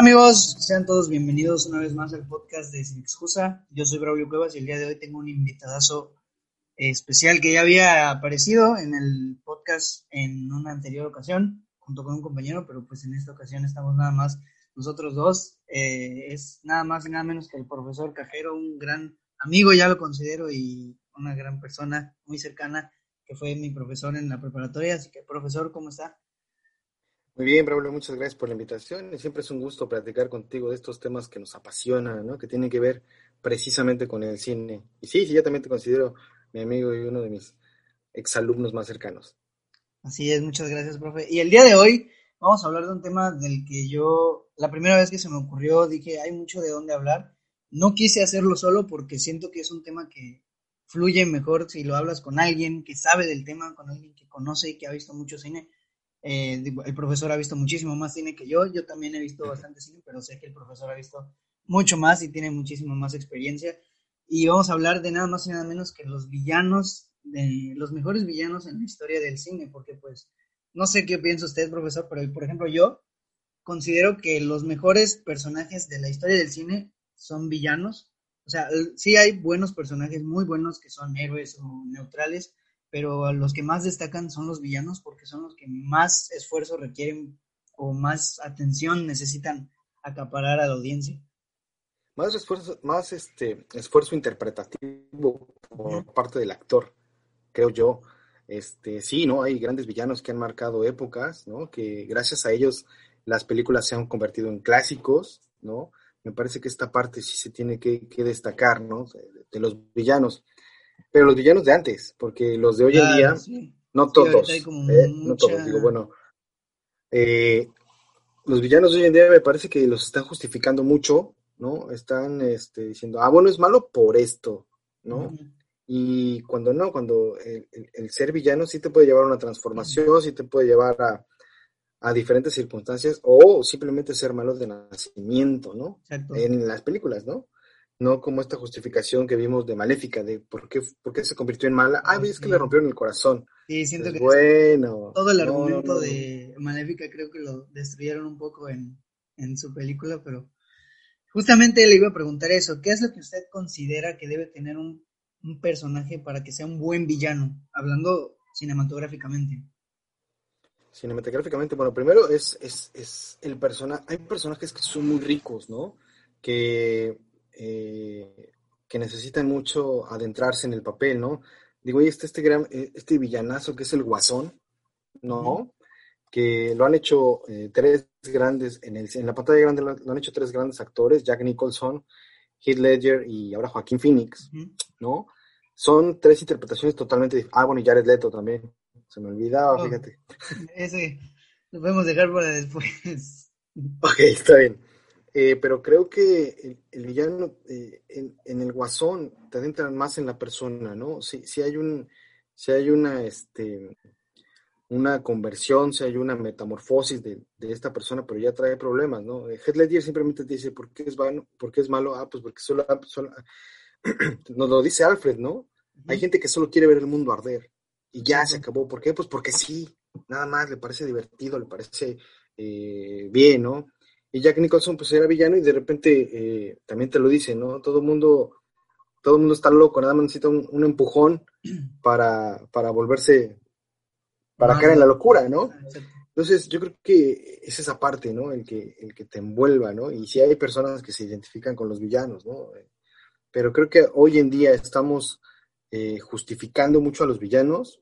Amigos, sean todos bienvenidos una vez más al podcast de Sin Excusa. Yo soy Braulio Cuevas y el día de hoy tengo un invitadazo especial que ya había aparecido en el podcast en una anterior ocasión junto con un compañero, pero pues en esta ocasión estamos nada más nosotros dos. Eh, es nada más y nada menos que el profesor Cajero, un gran amigo, ya lo considero, y una gran persona muy cercana que fue mi profesor en la preparatoria. Así que, profesor, ¿cómo está? Muy bien, Braulio, muchas gracias por la invitación. Siempre es un gusto platicar contigo de estos temas que nos apasionan, ¿no? Que tienen que ver precisamente con el cine. Y sí, sí, yo también te considero mi amigo y uno de mis exalumnos más cercanos. Así es, muchas gracias, profe. Y el día de hoy vamos a hablar de un tema del que yo, la primera vez que se me ocurrió, dije, hay mucho de dónde hablar. No quise hacerlo solo porque siento que es un tema que fluye mejor si lo hablas con alguien que sabe del tema, con alguien que conoce y que ha visto mucho cine eh, el profesor ha visto muchísimo más cine que yo, yo también he visto bastante cine, pero sé que el profesor ha visto mucho más y tiene muchísimo más experiencia. Y vamos a hablar de nada más y nada menos que los villanos, de los mejores villanos en la historia del cine, porque pues no sé qué piensa usted, profesor, pero por ejemplo yo considero que los mejores personajes de la historia del cine son villanos. O sea, sí hay buenos personajes, muy buenos, que son héroes o neutrales, pero los que más destacan son los villanos porque son los que más esfuerzo requieren o más atención necesitan acaparar a la audiencia. Más esfuerzo, más este esfuerzo interpretativo por parte del actor, creo yo. Este, sí, ¿no? Hay grandes villanos que han marcado épocas, ¿no? Que gracias a ellos las películas se han convertido en clásicos, ¿no? Me parece que esta parte sí se tiene que, destacar, ¿no? de los villanos pero los villanos de antes, porque los de hoy en día, no todos, ¿eh? no todos, digo, bueno, eh, los villanos de hoy en día me parece que los están justificando mucho, ¿no? Están este, diciendo, ah, bueno, es malo por esto, ¿no? Y cuando no, cuando el, ser villano sí te puede llevar a una transformación, sí te puede llevar a, a diferentes circunstancias, o simplemente ser malo de nacimiento, ¿no? En las películas, ¿no? No como esta justificación que vimos de Maléfica, de por qué, por qué se convirtió en mala. Ah, es que le rompieron el corazón. Sí, siento que bueno, todo el argumento de Maléfica creo que lo destruyeron un poco en, su película, pero justamente le iba a preguntar eso, ¿qué es lo que usted considera que debe tener un, personaje para que sea un buen villano, hablando cinematográficamente? Cinematográficamente, bueno, primero es, es, es el personaje, hay personajes que son muy ricos, ¿no? Que eh, que necesitan mucho adentrarse en el papel, ¿no? Digo, y este, este, gran, eh, este villanazo que es el Guasón, ¿no? Que lo han hecho eh, tres grandes, en, el, en la pantalla grande lo, han hecho tres grandes actores, Jack Nicholson, Heath Ledger y ahora Joaquín Phoenix, ¿no? Son tres interpretaciones totalmente diferentes. Ah, bueno, y Jared Leto también. Se me olvidaba, oh, fíjate. Ese lo podemos dejar para después. Ok, está bien. Eh, pero creo que el, villano eh, en, el guasón te adentran más en la persona, ¿no? Si, si hay un, si hay una, este, una conversión, si hay una metamorfosis de, esta persona, pero ya trae problemas, ¿no? Eh, Heath Ledger simplemente dice, ¿por qué es, vano? ¿por qué es malo? Ah, pues porque solo, solo nos lo dice Alfred, ¿no? Hay gente que solo quiere ver el mundo arder y ya se acabó. ¿Por qué? Pues porque sí, nada más, le parece divertido, le parece bien, ¿no? Y Jack Nicholson pues era villano y de repente eh, también te lo dice, ¿no? Todo el mundo, todo el mundo está loco, nada más necesita un, empujón para, para volverse, para caer en la locura, ¿no? Entonces yo creo que es esa parte, ¿no? El que, el que te envuelva, ¿no? Y si hay personas que se identifican con los villanos, ¿no? Pero creo que hoy en día estamos eh, justificando mucho a los villanos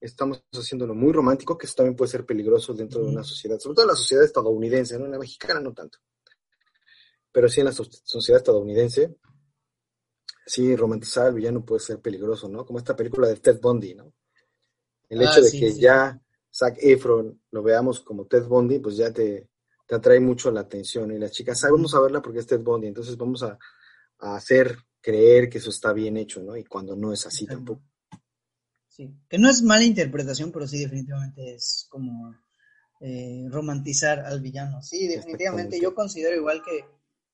estamos haciéndolo muy romántico, que eso también puede ser peligroso dentro de una sociedad, sobre todo en la sociedad estadounidense, ¿no? En la mexicana no tanto. Pero sí en la sociedad estadounidense, sí, romantizar al villano puede ser peligroso, ¿no? Como esta película de Ted Bundy, ¿no? El hecho ah, de que ya Zac Efron lo veamos como Ted Bundy, pues ya te, te atrae mucho la atención. Y las chicas, vamos a verla porque es Ted Bundy, entonces vamos a, a hacer creer que eso está bien hecho, ¿no? Y cuando no es así tampoco. Que no es mala interpretación, pero sí definitivamente es como eh, romantizar al villano. Sí, definitivamente yo considero igual que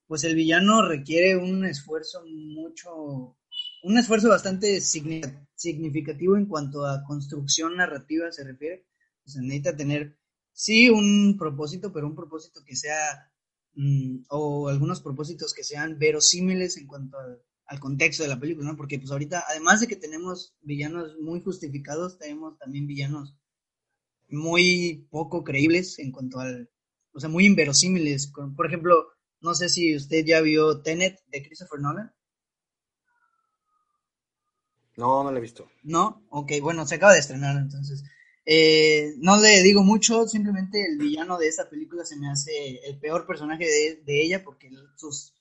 pues el villano requiere un esfuerzo mucho, un esfuerzo bastante significativo en cuanto a construcción narrativa se refiere. O sea, necesita tener, sí, un propósito, pero un propósito que sea mm, o algunos propósitos que sean verosímiles en cuanto al, contexto de la película, ¿no? Porque pues ahorita, además de que tenemos villanos muy justificados, tenemos también villanos muy poco creíbles en cuanto al, o sea, muy inverosímiles. Por ejemplo, no sé si usted ya vio Tenet de Christopher Nolan. No, no la he visto. No, ok, bueno, se acaba de estrenar entonces. Eh, no le digo mucho, simplemente el villano de esta película se me hace el peor personaje de, ella porque sus,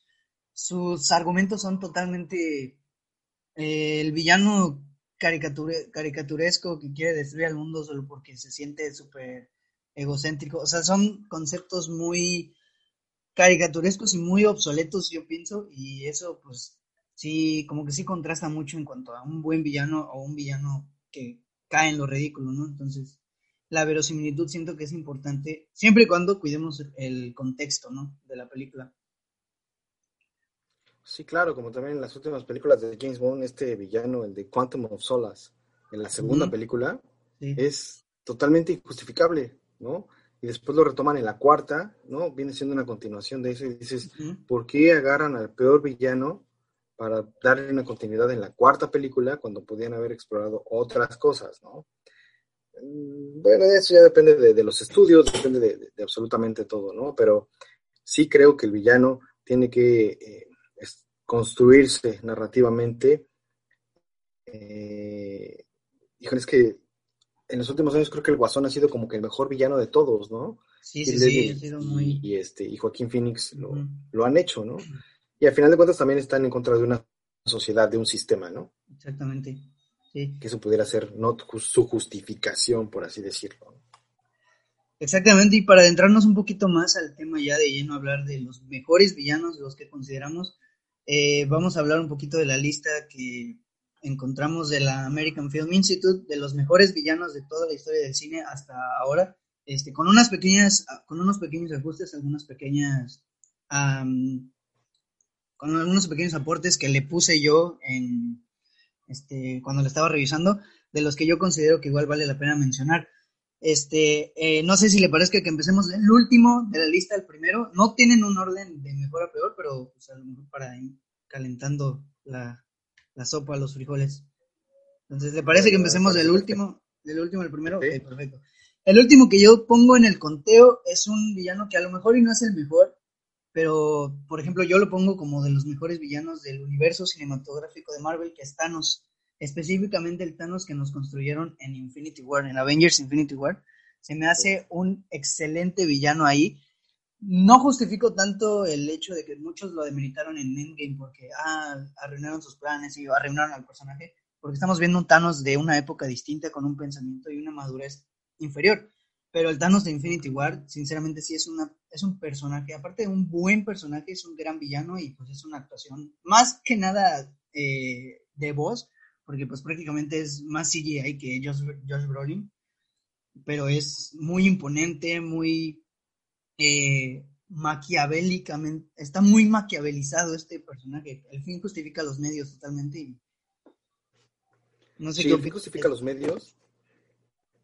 sus argumentos son totalmente eh, el villano caricaturesco que quiere destruir al mundo solo porque se siente súper egocéntrico. O sea, son conceptos muy caricaturescos y muy obsoletos, yo pienso, y eso pues sí, como que sí contrasta mucho en cuanto a un buen villano o un villano que cae en lo ridículo, ¿no? Entonces, la verosimilitud siento que es importante, siempre y cuando cuidemos el contexto, ¿no? De la película. Sí, claro, como también en las últimas películas de James Bond, este villano, el de Quantum of Solace, en la segunda película, es totalmente injustificable, ¿no? Y después lo retoman en la cuarta, ¿no? Viene siendo una continuación de eso y dices, ¿por qué agarran al peor villano para darle una continuidad en la cuarta película cuando podían haber explorado otras cosas, ¿no? Mm, bueno, eso ya depende de, los estudios, depende de, absolutamente todo, ¿no? Pero sí creo que el villano tiene que eh, construirse narrativamente. Eh, híjole, es que en los últimos años creo que el Guasón ha sido como que el mejor villano de todos, ¿no? Sí, sí, sí, ha sido muy... Y, este, y Joaquín Phoenix lo, lo han hecho, ¿no? Y al final de cuentas también están en contra de una sociedad, de un sistema, ¿no? Exactamente. Sí. Que eso pudiera ser no su justificación, por así decirlo. Exactamente, y para adentrarnos un poquito más al tema ya de lleno, hablar de los mejores villanos, los que consideramos, eh, vamos a hablar un poquito de la lista que encontramos de la American Film Institute, de los mejores villanos de toda la historia del cine hasta ahora, este, con unas pequeñas, con unos pequeños ajustes, algunas pequeñas con algunos pequeños aportes que le puse yo en este cuando lo estaba revisando, de los que yo considero que igual vale la pena mencionar. Este, eh, no sé si le parezca que empecemos el último de la lista, el primero. No tienen un orden de mejor a peor, pero pues, a lo mejor para ir calentando la, la sopa, los frijoles. Entonces, ¿le parece que empecemos del último, del último al primero? Ok, perfecto. El último que yo pongo en el conteo es un villano que a lo mejor y no es el mejor, pero por ejemplo yo lo pongo como de los mejores villanos del universo cinematográfico de Marvel, que es Thanos, específicamente el Thanos que nos construyeron en Infinity War, en Avengers Infinity War, se me hace un excelente villano ahí. No justifico tanto el hecho de que muchos lo demeritaron en Endgame porque ah, arruinaron sus planes y arruinaron al personaje, porque estamos viendo un Thanos de una época distinta con un pensamiento y una madurez inferior. Pero el Thanos de Infinity War, sinceramente, sí es, una, es un personaje, aparte de un buen personaje, es un gran villano y pues es una actuación más que nada eh, de voz, porque pues prácticamente es más CGI que Josh, Josh Brolin, pero es muy imponente, muy eh, maquiavélicamente, está muy maquiavelizado este personaje. El fin justifica los medios totalmente. no sé sí, el fin justifica los medios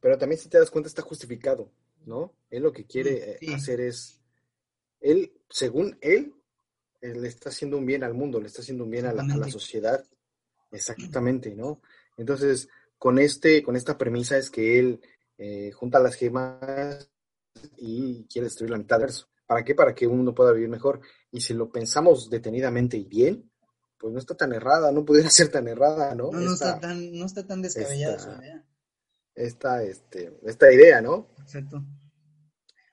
pero también si te das cuenta está justificado, ¿no? Él lo que quiere eh, hacer es, él, según él, le está haciendo un bien al mundo, le está haciendo un bien a la, sociedad, exactamente, ¿no? Entonces, con, este, con esta premisa es que él eh, junta las gemas y quiere destruir la mitad de eso. ¿Para qué? Para que uno pueda vivir mejor. Y si lo pensamos detenidamente y bien, pues no está tan errada, no pudiera ser tan errada, ¿no? No, no, está, tan, no está tan descabellada esta, este, esta idea, ¿no? Exacto.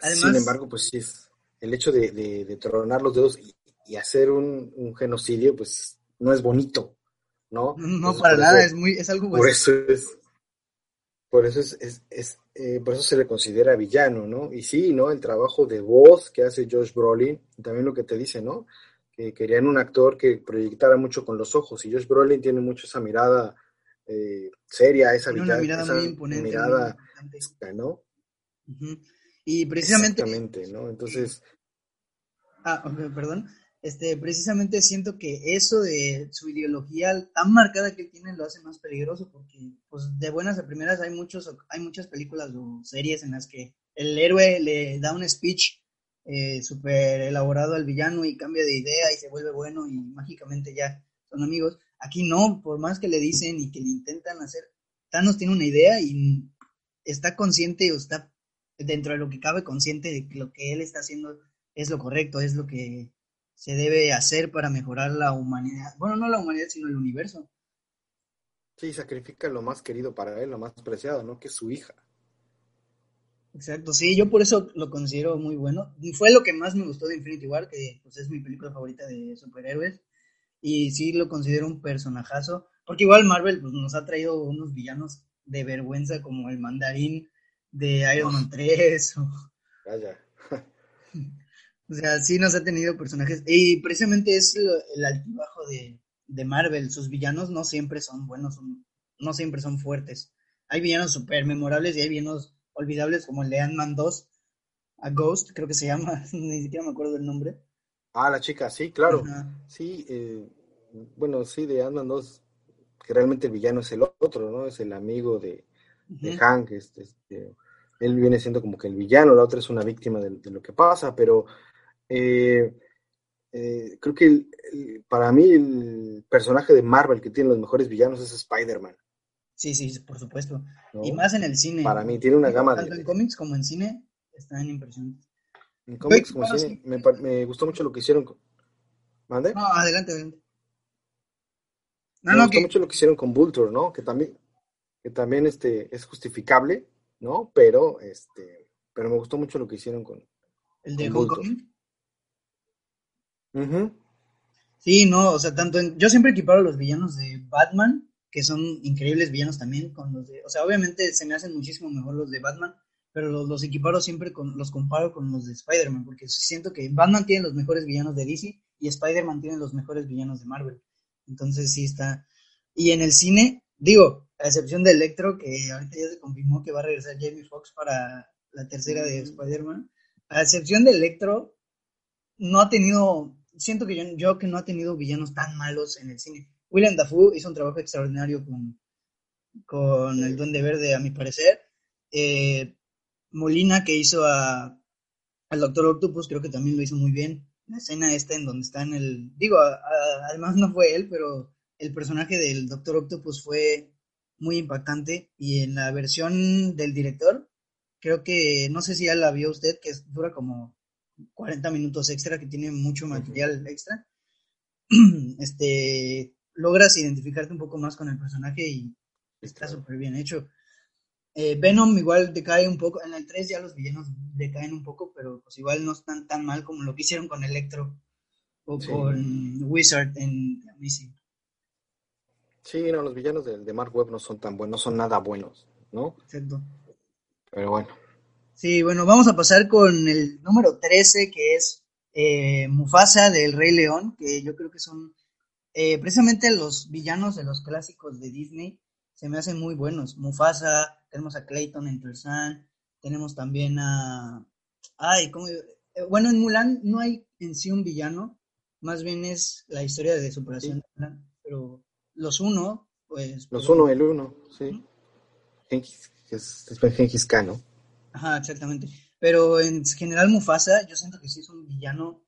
Sin embargo, pues sí, es el hecho de, de, tronar los dedos y, hacer un, genocidio, pues no es bonito, ¿no? No, para nada, es muy, es algo Por eso es, por eso es, es, eh, por eso se le considera villano, ¿no? Y sí, ¿no? El trabajo de voz que hace Josh Brolin, también lo que te dice, ¿no? Que querían un actor que proyectara mucho con los ojos, y Josh Brolin tiene mucho esa mirada eh, seria, esa, una mirada muy imponente. Mirada, ¿no? Y precisamente... Exactamente, ¿no? Entonces... Ah, perdón. Este, precisamente siento que eso de su ideología tan marcada que tiene lo hace más peligroso porque pues de buenas a primeras hay muchos hay muchas películas o series en las que el héroe le da un speech eh, súper elaborado al villano y cambia de idea y se vuelve bueno y mágicamente ya son amigos. Aquí no, por más que le dicen y que le intentan hacer, Thanos tiene una idea y está consciente o está dentro de lo que cabe consciente de que lo que él está haciendo es lo correcto, es lo que se debe hacer para mejorar la humanidad. Bueno, no la humanidad, sino el universo. Sí, sacrifica lo más querido para él, lo más preciado, ¿no? Que es su hija. Exacto, sí, yo por eso lo considero muy bueno. Fue lo que más me gustó de Infinity War, que pues, es mi película favorita de superhéroes. Y sí lo considero un personajazo. Porque igual Marvel pues, nos ha traído unos villanos de vergüenza como el mandarín de Iron Man 3. O... Vaya. o sea, sí nos ha tenido personajes. Y precisamente es el altibajo de, de Marvel. Sus villanos no siempre son buenos, no siempre son fuertes. Hay villanos súper memorables y hay villanos olvidables como el de Ant-Man 2, a Ghost, creo que se llama, ni siquiera me acuerdo del nombre. Ah, la chica, sí, claro. Sí, eh, bueno, sí, de Ant-Man 2, que realmente el villano es el otro, ¿no? Es el amigo de, Hank, este, este, él viene siendo como que el villano, la otra es una víctima de, lo que pasa, pero eh, eh, creo que para mí el personaje de Marvel que tiene los mejores villanos es Spider-Man. Sí, sí, por supuesto. Y más en el cine. Para mí tiene una gama Tanto en cómics como en cine están impresionantes. En cómics como en cine me, gustó mucho lo que hicieron con... ¿Mande? No, adelante, adelante. No, me gustó mucho lo que hicieron con Vulture, ¿no? Que también, que también este, es justificable, ¿no? Pero, este, pero me gustó mucho lo que hicieron con... ¿El de Sí, no, o sea, tanto en... Yo siempre equiparo a los villanos de Batman que son increíbles villanos también con los de, o sea, obviamente se me hacen muchísimo mejor los de Batman, pero los, los equiparo siempre con, los comparo con los de Spider-Man, porque siento que Batman tiene los mejores villanos de DC y Spider-Man tiene los mejores villanos de Marvel. Entonces sí está. Y en el cine, digo, a excepción de Electro, que ahorita ya se confirmó que va a regresar Jamie Foxx para la tercera de Spider-Man, a excepción de Electro, no ha tenido, siento que yo, que no ha tenido villanos tan malos en el cine. William Dafoe hizo un trabajo extraordinario con, con el Duende Verde, a mi parecer. Eh, Molina, que hizo a, al Doctor Octopus, creo que también lo hizo muy bien. La escena esta en donde está en el... Digo, además no fue él, pero el personaje del Doctor Octopus fue muy impactante. Y en la versión del director, creo que, no sé si ya la vio usted, que dura como 40 minutos extra, que tiene mucho material extra. Este, logras identificarte un poco más con el personaje y está súper bien hecho. Eh, Venom igual decae un poco, en el 3 ya los villanos decaen un poco, pero pues igual no están tan mal como lo que hicieron con Electro o con Wizard en Amazing. Sí, no, los villanos de, de, Mark Webb no son tan buenos, no son nada buenos, ¿no? Exacto. Pero bueno. Sí, bueno, vamos a pasar con el número 13, que es eh, Mufasa del Rey León, que yo creo que son eh, precisamente los villanos de los clásicos de Disney se me hacen muy buenos. Mufasa, tenemos a Clayton en Tarzán, tenemos también a... Ay, ¿cómo? Eh, bueno, en Mulan no hay en sí un villano, más bien es la historia de superación de Mulan, pero los uno, pues... Los uno, el uno, sí. Gengis, es, Gengis Khan, ¿no? Ajá, exactamente. Pero en general Mufasa, yo siento que sí es un villano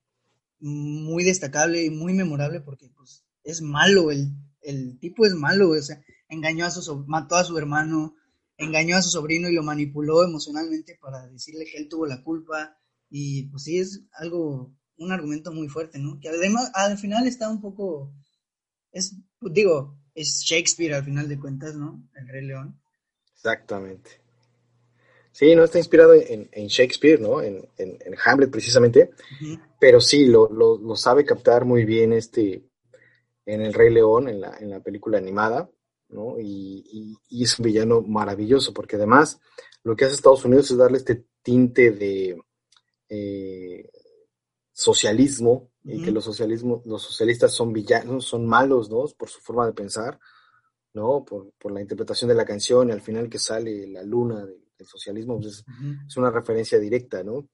muy destacable y muy memorable porque pues es malo, el, el tipo es malo, o sea, engañó a su, mató a su hermano, engañó a su sobrino y lo manipuló emocionalmente para decirle que él tuvo la culpa y pues sí es algo, un argumento muy fuerte, ¿no? Que además al final está un poco, es, digo, es Shakespeare al final de cuentas, ¿no? El Rey León. Exactamente. Sí, no está inspirado en, Shakespeare, ¿no? En, Hamlet precisamente, pero sí, lo, lo, lo, sabe captar muy bien este, en El Rey León, en la, en la película animada, ¿no? Y, es un villano maravilloso, porque además lo que hace Estados Unidos es darle este tinte de eh, socialismo, y que los, socialismo, los socialistas son villanos, son malos, ¿no? Por su forma de pensar, ¿no? Por, la interpretación de la canción y al final que sale la luna del, socialismo, pues es, una referencia directa, ¿no?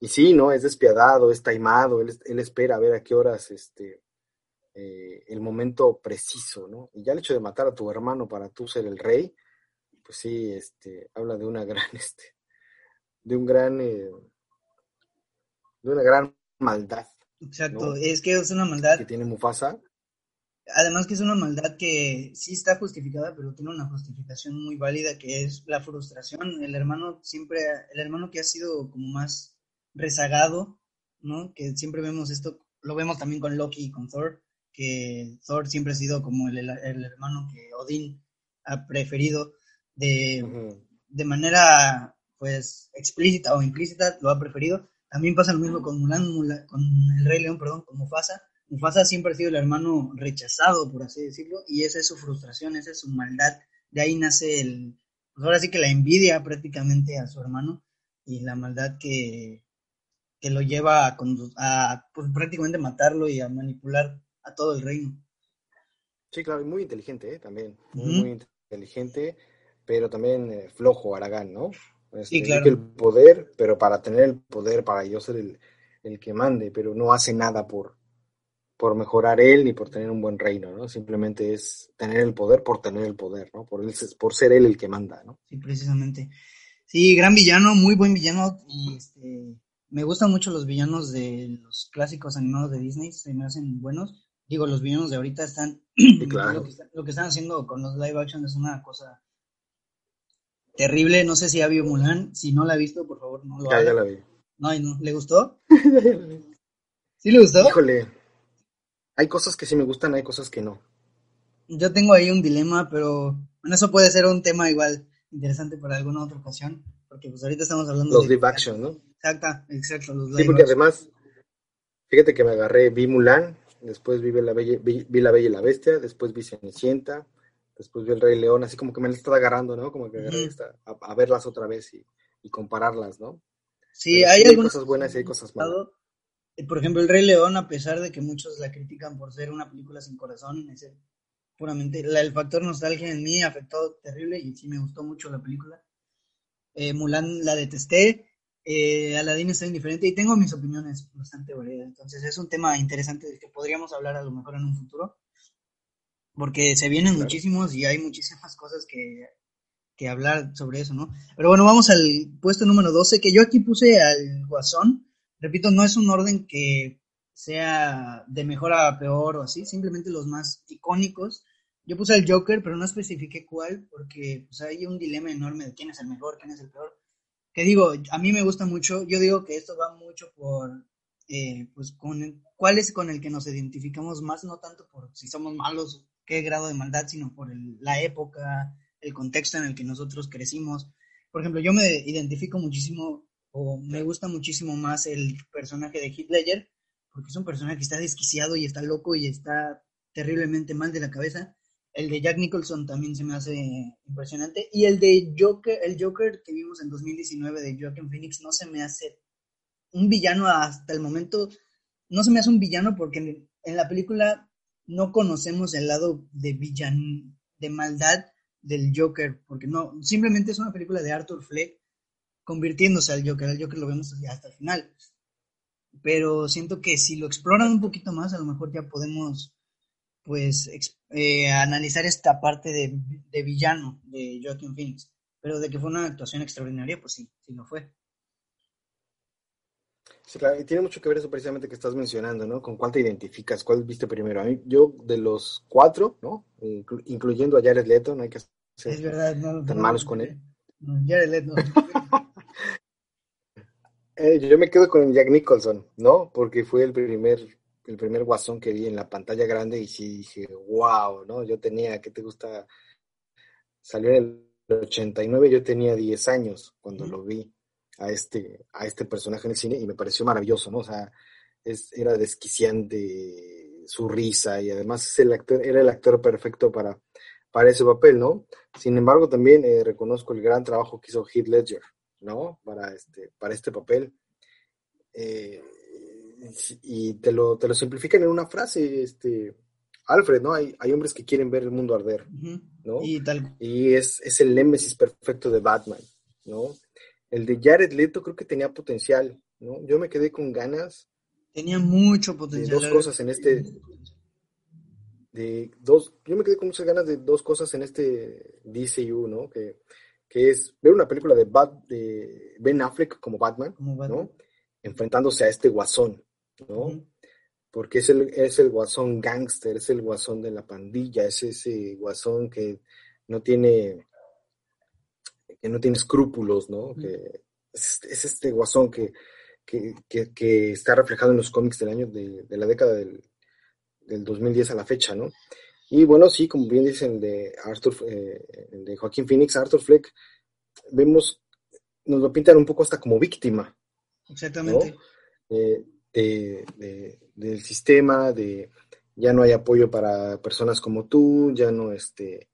Y sí, ¿no? Es despiadado, es taimado, él, él espera a ver a qué horas este, eh, el momento preciso, ¿no? Y ya el hecho de matar a tu hermano para tú ser el rey, pues sí, este, habla de una gran, este, de un gran, eh, de una gran maldad. Exacto, es que es una maldad. Que tiene Mufasa. Además que es una maldad que sí está justificada, pero tiene una justificación muy válida que es la frustración. El hermano siempre, el hermano que ha sido como más rezagado, ¿no? Que siempre vemos esto, lo vemos también con Loki y con Thor, que Thor siempre ha sido como el, el hermano que Odín ha preferido de, de manera pues explícita o implícita, lo ha preferido. También pasa lo mismo con Mulan, con el Rey León, perdón, con Mufasa. Mufasa siempre ha sido el hermano rechazado, por así decirlo, y esa es su frustración, esa es su maldad. De ahí nace el, pues ahora sí que la envidia prácticamente a su hermano y la maldad que, que lo lleva a, a pues, prácticamente matarlo y a manipular a todo el reino. Sí, claro, muy inteligente ¿eh? también, muy, inteligente, pero también eh, flojo Aragán, ¿no? sí, este, claro. El poder, pero para tener el poder, para yo ser el, el que mande, pero no hace nada por, por mejorar él ni por tener un buen reino, ¿no? Simplemente es tener el poder por tener el poder, ¿no? Por, él, por ser él el que manda, ¿no? Sí, precisamente. Sí, gran villano, muy buen villano y este, me gustan mucho los villanos de los clásicos animados de Disney, se me hacen buenos. Digo, los villanos de ahorita están, claro. lo, que están haciendo con los live action es una cosa terrible. No sé si ha visto Mulan. Si no la ha visto, por favor, no lo haga. Ya la vi. No, no. ¿Le gustó? ¿Sí le gustó? Híjole. Hay cosas que sí me gustan, hay cosas que no. Yo tengo ahí un dilema, pero bueno, eso puede ser un tema igual interesante para alguna otra ocasión, porque pues ahorita estamos hablando los de... live action, ¿no? Exacto, exacto, los Sí, porque además, fíjate que me agarré, vi Mulan, después vi la, Bella, vi, La Bella y la Bestia, después vi Cenicienta, después vi El Rey León, así como que me la estaba agarrando, ¿no? Como que agarré a, verlas otra vez y, compararlas, ¿no? Sí, hay, cosas buenas y hay cosas malas. Eh, por ejemplo, El Rey León, a pesar de que muchos la critican por ser una película sin corazón, es puramente el factor nostalgia en mí afectó terrible y sí me gustó mucho la película. Eh, Mulan la detesté, eh, Aladdin está indiferente y tengo mis opiniones bastante variadas. Entonces es un tema interesante del que podríamos hablar a lo mejor en un futuro porque se vienen muchísimos y hay muchísimas cosas que, que, hablar sobre eso, ¿no? Pero bueno, vamos al puesto número 12, que yo aquí puse al Guasón. Repito, no es un orden que sea de mejor a peor o así, simplemente los más icónicos. Yo puse al Joker, pero no especifiqué cuál, porque pues, hay un dilema enorme de quién es el mejor, quién es el peor. Que digo, a mí me gusta mucho, yo digo que esto va mucho por, eh, pues, con cuál es con el que nos identificamos más, no tanto por si somos malos qué grado de maldad, sino por la época, el contexto en el que nosotros crecimos. Por ejemplo, yo me identifico muchísimo o me gusta muchísimo más el personaje de Heath Ledger, porque es un personaje que está desquiciado y está loco y está terriblemente mal de la cabeza. El de Jack Nicholson también se me hace impresionante. Y el de Joker, el Joker que vimos en 2019 de Joaquin Phoenix no se me hace un villano hasta el momento. No se me hace un villano porque en la película no conocemos el lado de villan, de maldad del Joker, porque no, simplemente es una película de Arthur Fleck convirtiéndose al Joker, al Joker lo vemos hasta el final. Pero siento que si lo exploran un poquito más, a lo mejor ya podemos pues eh, analizar esta parte de, de, villano de Joaquin Phoenix. Pero de que fue una actuación extraordinaria, pues sí, sí lo fue. Sí, claro, y tiene mucho que ver eso precisamente que estás mencionando, ¿no? Con cuál te identificas, cuál viste primero. A mí, yo de los cuatro, ¿no? incluyendo a Jared Leto, no hay que ser tan malos con él. Jared Leto. eh, yo me quedo con Jack Nicholson, ¿no? Porque fue el primer, el primer guasón que vi en la pantalla grande y sí dije, wow, ¿no? Yo tenía, ¿qué te gusta? Salió en el 89, yo tenía 10 años cuando lo vi a este, a este personaje en el cine y me pareció maravilloso, ¿no? O sea, es, era desquiciante su risa y además es el actor, era el actor perfecto para, para ese papel, ¿no? Sin embargo, también eh, reconozco el gran trabajo que hizo Heath Ledger, ¿no? Para este, para este papel. Eh, y te lo, te lo simplifican en una frase, este, Alfred, ¿no? Hay, hay hombres que quieren ver el mundo arder, ¿no? Y, tal. y es, es el némesis perfecto de Batman, ¿no? El de Jared Leto creo que tenía potencial, ¿no? Yo me quedé con ganas. Tenía mucho potencial. De dos cosas en este. De dos, yo me quedé con muchas ganas de dos cosas en este DCU, ¿no? Que, que es ver una película de, de Ben Affleck como Batman, ¿no? enfrentándose a este guasón, ¿no? Porque es el, es el guasón gángster, es el guasón de la pandilla, es ese guasón que no tiene, que no tiene escrúpulos, ¿no? Que es, este guasón que, que, está reflejado en los cómics del año de, la década del, del 2010 a la fecha, ¿no? Y bueno, sí, como bien dicen de Arthur, eh, de Joaquín Phoenix, Arthur Fleck, vemos, nos lo pintan un poco hasta como víctima. Exactamente. del sistema, de ya no hay apoyo para personas como tú, ya no, este,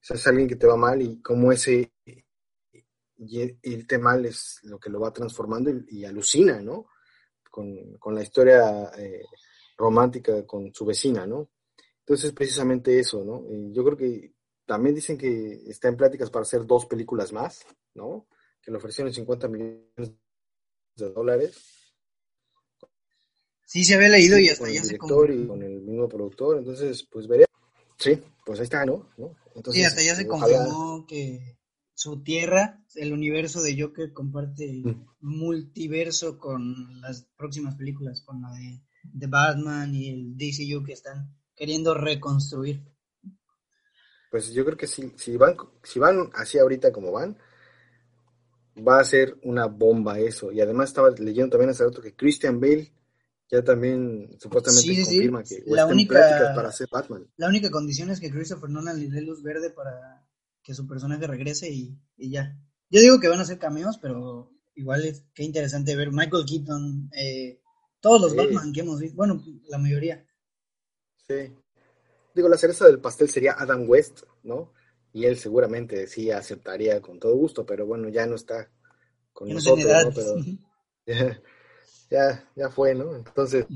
es alguien que te va mal y como ese irte mal es lo que lo va transformando y, alucina, ¿no? Con, la historia eh, romántica con su vecina, ¿no? Entonces, precisamente eso, ¿no? yo creo que también dicen que está en pláticas para hacer dos películas más, ¿no? Que le ofrecieron 50 millones de dólares. Sí, se había leído y hasta con ya el director y con el mismo productor, entonces, pues veré. Sí, pues ahí está, ¿no? sí, hasta ya se confirmó que su tierra, el universo de Joker, comparte mm. multiverso con las próximas películas, con la de, de Batman y el DCU que están queriendo reconstruir. Pues yo creo que si, si, van, si van así ahorita como van, va a ser una bomba eso. Y además estaba leyendo también hace rato que Christian Bale ya también supuestamente confirma que la única, para ser Batman. La única condición es que Christopher Nolan le dé luz verde para que su personaje regrese y, ya. Yo digo que van a ser cameos, pero igual es qué interesante ver Michael Keaton, eh, todos los Batman que hemos visto, bueno, la mayoría. Sí. Digo, la cereza del pastel sería Adam West, ¿no? Y él seguramente sí aceptaría con todo gusto, pero bueno, ya no está con nosotros, ¿no? Pero ya, ya, fue, ¿no? Entonces,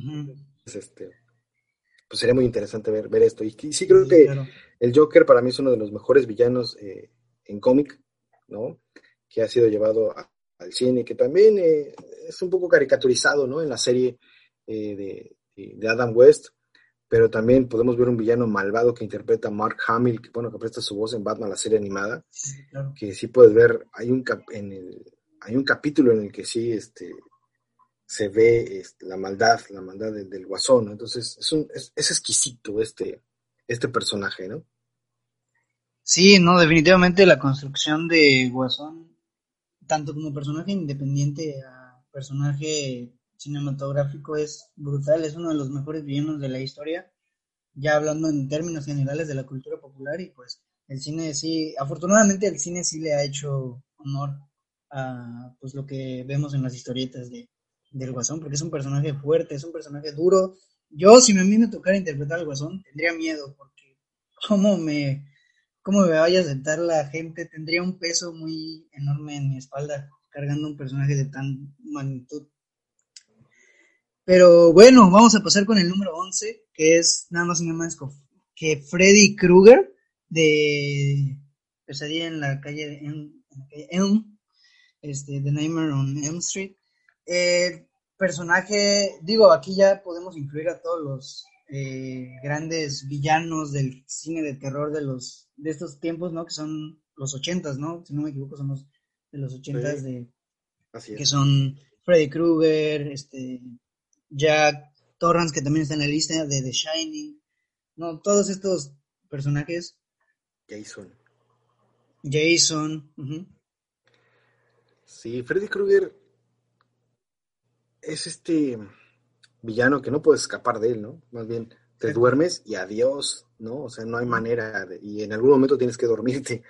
este, pues sería muy interesante ver, ver esto. Y, sí creo que el Joker para mí es uno de los mejores villanos eh, en cómic, ¿no? Que ha sido llevado al cine, que también eh, es un poco caricaturizado, ¿no? En la serie eh, de, de Adam West pero también podemos ver un villano malvado que interpreta Mark Hamill, que bueno, que presta su voz en Batman, la serie animada, que sí puedes ver, hay un en el, hay un capítulo en el que sí este, se ve este, la maldad, la maldad del, guasón, entonces es, un, es, exquisito este, este personaje, ¿no? Sí, no, definitivamente la construcción de Guasón, tanto como personaje independiente a personaje cinematográfico es brutal, es uno de los mejores villanos de la historia, ya hablando en términos generales de la cultura popular y pues el cine sí, afortunadamente el cine sí le ha hecho honor a pues lo que vemos en las historietas de, del Guasón, porque es un personaje fuerte, es un personaje duro. Yo, si a mí me tocara interpretar al Guasón, tendría miedo, porque cómo me, cómo me vaya a sentar la gente, tendría un peso muy enorme en mi espalda, cargando un personaje de tan magnitud. Pero bueno, vamos a pasar con el número 11, que es nada más y nada más que Freddy Krueger de Pesadilla en la calle de Elm, este, The Nightmare on Elm Street. Personaje, digo, aquí ya podemos incluir a todos los eh, grandes villanos del cine de terror de los de estos tiempos, ¿no? Que son los ochentas, ¿no? Si no me equivoco, son los de los ochentas de que son Freddy Krueger, este Jack Torrance, que también está en la lista de The Shining. No, todos estos personajes. Jason. Jason. Sí, Freddy Krueger es este villano que no puedes escapar de él, ¿no? Más bien, te duermes y adiós, ¿no? O sea, no hay manera, y en algún momento tienes que dormirte,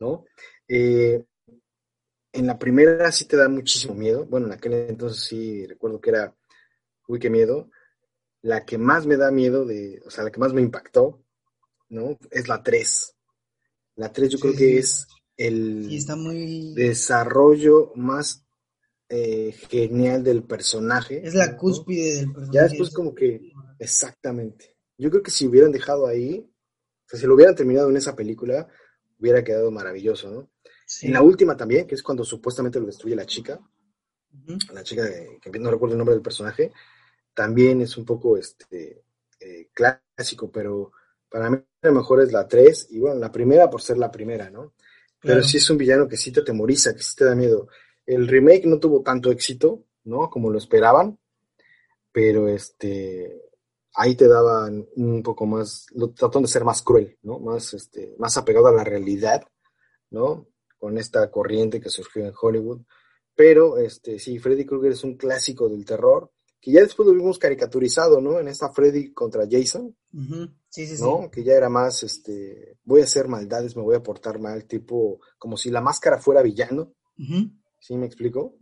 ¿no? Eh, en la primera sí te da muchísimo miedo. Bueno, en aquel entonces sí recuerdo que era uy, qué miedo. La que más me da miedo, de, o sea, la que más me impactó, ¿no? Es la 3. La 3 yo creo que es el desarrollo más eh, genial del personaje. Es la cúspide del personaje. Ya después como que, exactamente. Yo creo que si hubieran dejado ahí, o sea, si lo hubieran terminado en esa película, hubiera quedado maravilloso, ¿no? En la última también, que es cuando supuestamente lo destruye la chica, la chica que no recuerdo el nombre del personaje, también es un poco este, eh, clásico, pero para mí lo mejor es la 3, y bueno, la primera por ser la primera, ¿no? Pero sí es un villano que sí te atemoriza, que sí te da miedo. El remake no tuvo tanto éxito, ¿no? Como lo esperaban, pero este, ahí te daban un poco más, lo trataron de ser más cruel, ¿no? Más, este, más apegado a la realidad, ¿no? Con esta corriente que surgió en Hollywood. Pero, este, sí, Freddy Krueger es un clásico del terror, que ya después lo vimos caricaturizado, ¿no? En esta Freddy contra Jason, sí, sí, ¿no? Que ya era más, este, voy a hacer maldades, me voy a portar mal, tipo, como si la máscara fuera villano, ¿sí me explico?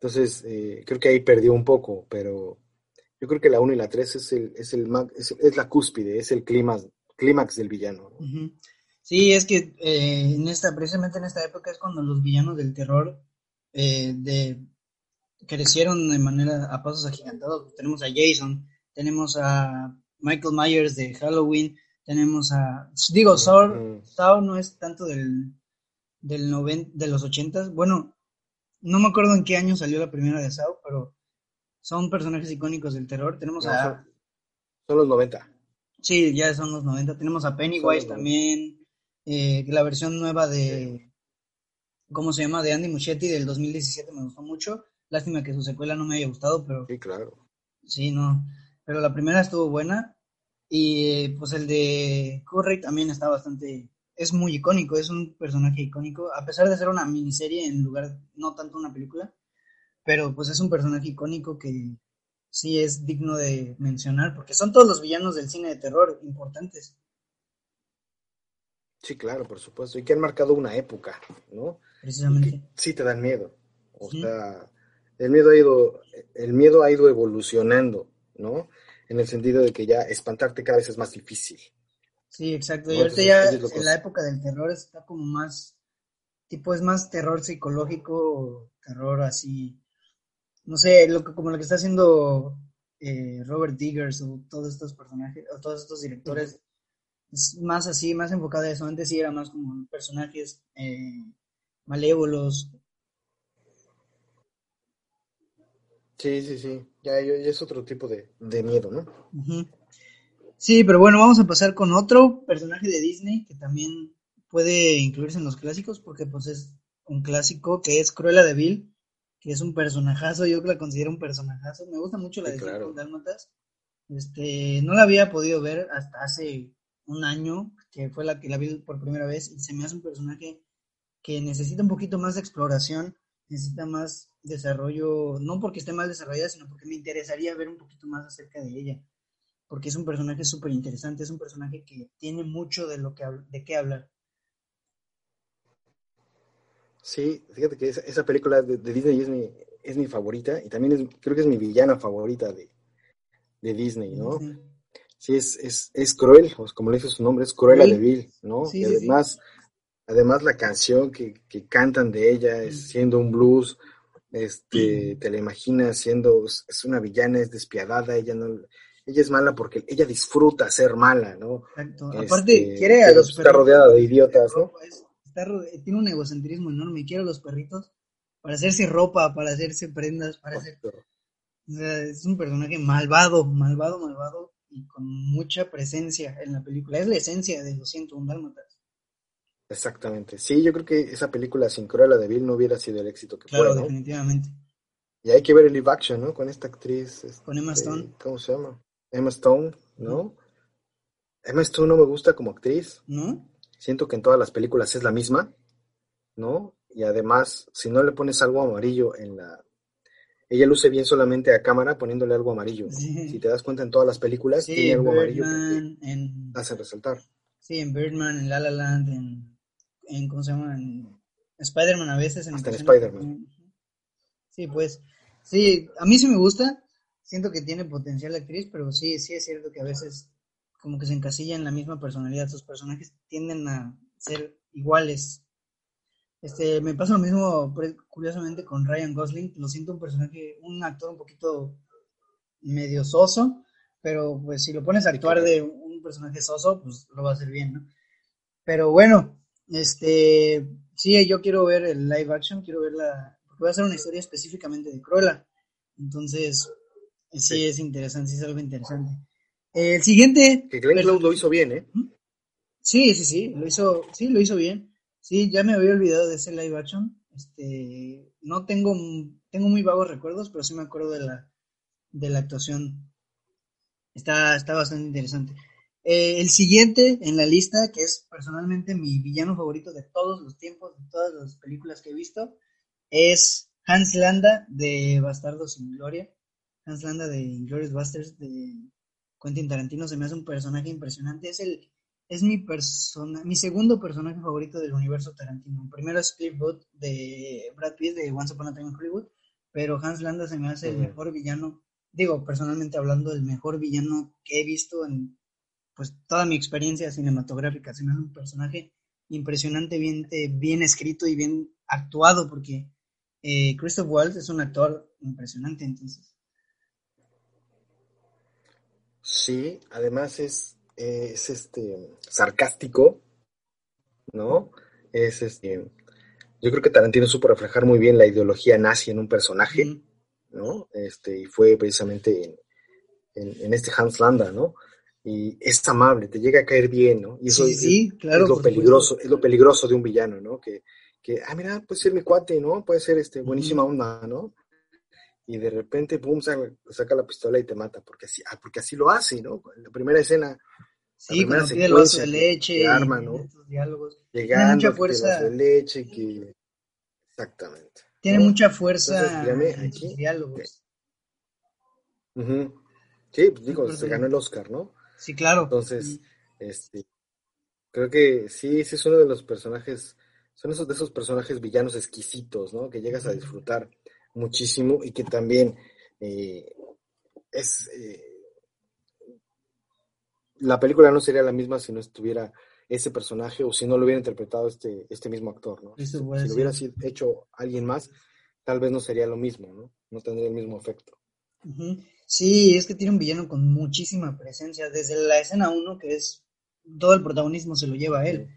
Entonces, eh, creo que ahí perdió un poco, pero yo creo que la 1 y la 3 es, el, es, el, es, la cúspide, es el clímax, clímax del villano. Sí, es que eh, en esta, precisamente en esta época es cuando los villanos del terror eh, de, crecieron de manera a pasos agigantados. Tenemos a Jason, tenemos a Michael Myers de Halloween, tenemos a, digo, Saw, Saw no es tanto del, del de los ochentas, bueno, no me acuerdo en qué año salió la primera de Saw, pero son personajes icónicos del terror. Tenemos a... Son, los 90. Sí, ya son los 90. Tenemos a Pennywise también, eh, la versión nueva de... ¿Cómo se llama? De Andy Muschietti del 2017 me gustó mucho. Lástima que su secuela no me haya gustado, pero... Sí, claro. Sí, no. Pero la primera estuvo buena. Y pues el de Curry también está bastante... Es muy icónico, es un personaje icónico. A pesar de ser una miniserie en lugar, no tanto una película, pero pues es un personaje icónico que sí es digno de mencionar, porque son todos los villanos del cine de terror importantes. Sí, claro, por supuesto, y que han marcado una época, ¿no? Precisamente. Sí te dan miedo. O sea, el miedo ha ido, el miedo ha ido evolucionando, ¿no? En el sentido de que ya espantarte cada vez es más difícil. Sí, exacto. Y ahorita ya en la época del terror está como más, tipo es más terror psicológico, terror así no sé, lo que, como lo que está haciendo eh, Robert Diggers o todos estos personajes, o todos estos directores, es más así, más enfocado a eso. Antes sí era más como personajes eh, malévolos. Sí, sí, sí. Ya, es otro tipo de, miedo, ¿no? Sí, pero bueno, vamos a pasar con otro personaje de Disney que también puede incluirse en los clásicos porque pues es un clásico que es Cruella de Vil que es un personajazo, yo la considero un personajazo. Me gusta mucho la de claro. Dálmatas. Este, no la había podido ver hasta hace un año, que fue la que la vi por primera vez, y se me hace un personaje que necesita un poquito más de exploración, necesita más desarrollo, no porque esté mal desarrollada, sino porque me interesaría ver un poquito más acerca de ella, porque es un personaje súper interesante, es un personaje que tiene mucho de lo que de qué hablar. Sí, fíjate que esa, película de, Disney es mi, es mi favorita y también creo que es mi villana favorita de, Disney, ¿no? Sí, es, es, es cruel, pues, como le dice su nombre, es Cruella de Vil, ¿no? y además, además la canción que, cantan de ella es siendo un blues, este, te la imaginas siendo, es una villana, es despiadada, ella no, ella es mala porque ella disfruta ser mala, ¿no? Exacto. Aparte, este, quiere a los Está rodeada de idiotas, ¿no? tiene un egocentrismo enorme, quiere a los perritos para hacerse ropa, para hacerse prendas, para hacer... es un personaje malvado, malvado, malvado y con mucha presencia en la película. Es la esencia de los un dálmatas. Exactamente. Sí, yo creo que esa película sin Cruella de Vil no hubiera sido el éxito que claro, definitivamente. Y hay que ver el live action, ¿no? Con esta actriz. Con Emma este, Stone. ¿Cómo se llama? Emma Stone, ¿no? Emma Stone no me gusta como actriz. ¿No? Siento que en todas las películas es la misma, ¿no? Y además, si no le pones algo amarillo en la... Ella luce bien solamente a cámara poniéndole algo amarillo. Si te das cuenta en todas las películas, tiene algo amarillo que en... hace resaltar. Sí, en Birdman, en La La Land, en, ¿cómo se llama? En Spider-Man a veces. En Hasta en Spider-Man. Sí, pues, sí, a mí sí me gusta. Siento que tiene potencial la actriz, pero sí, sí es cierto que a veces como que se encasilla en la misma personalidad. Sus personajes tienden a ser iguales. Este, me pasa lo mismo curiosamente con Ryan Gosling. Lo siento un personaje, un actor un poquito medio soso, pero pues si lo pones a actuar de un personaje soso, pues lo va a hacer bien, ¿no? Pero bueno, este, sí, yo quiero ver el live action, quiero ver la, porque voy a hacer una historia específicamente de Cruella. Entonces, sí, es interesante, sí es algo interesante. El siguiente. Que Glenn Close lo hizo bien, ¿eh? Sí, sí, sí, lo hizo, sí, lo hizo bien. Sí, ya me había olvidado de ese live action. Este, no tengo, tengo muy vagos recuerdos, pero sí me acuerdo de la, de la actuación. Está, está bastante interesante. Eh, el siguiente en la lista, que es personalmente mi villano favorito de todos los tiempos, de todas las películas que he visto, es Hans Landa de Bastardos sin Gloria. Hans Landa de Inglourious Basterds de Quentin Tarantino se me hace un personaje impresionante. Es el es mi persona, mi segundo personaje favorito del universo Tarantino. El primero es Cliff Booth de Brad Pitt de Once Upon a Time in Hollywood, pero Hans Landa se me hace el mejor villano, digo, personalmente hablando, el mejor villano que he visto en pues toda mi experiencia cinematográfica. Me hace un personaje impresionante, bien, bien escrito y bien actuado, porque eh, Christoph Waltz es un actor impresionante, entonces. Sí, además es es este sarcástico, ¿no? Es este. Yo creo que Tarantino supo reflejar muy bien la ideología nazi en un personaje, ¿no? Este, y fue precisamente en, este Hans Landa, ¿no? Y es amable, te llega a caer bien, ¿no? Y eso sí, es, claro, lo peligroso, es lo peligroso de un villano, ¿no? Que, que, ah, mira, puede ser mi cuate, ¿no? Puede ser este buenísima onda, ¿no? Y de repente, pum, saca, la pistola y te mata, porque así, ah, porque así lo hace, ¿no? La primera escena, Sí, cuando pide el vaso de leche. Arma, ¿no? diálogos. Llegando, mucha fuerza. de leche, que... Exactamente. Tiene mucha fuerza en diálogos. Sí, pues digo, se ganó el Oscar, ¿no? Sí, claro. Entonces, este, creo que sí, sí es uno de los personajes, son esos de esos personajes villanos exquisitos, ¿no? Que llegas a disfrutar muchísimo y que también eh, es... Eh, la película no sería la misma si no estuviera ese personaje o si no lo hubiera interpretado este, este mismo actor, ¿no? si, lo hubiera hecho alguien más, tal vez no sería lo mismo, ¿no? No tendría el mismo efecto. Sí, es que tiene un villano con muchísima presencia, desde la escena 1, que es todo el protagonismo se lo lleva a él.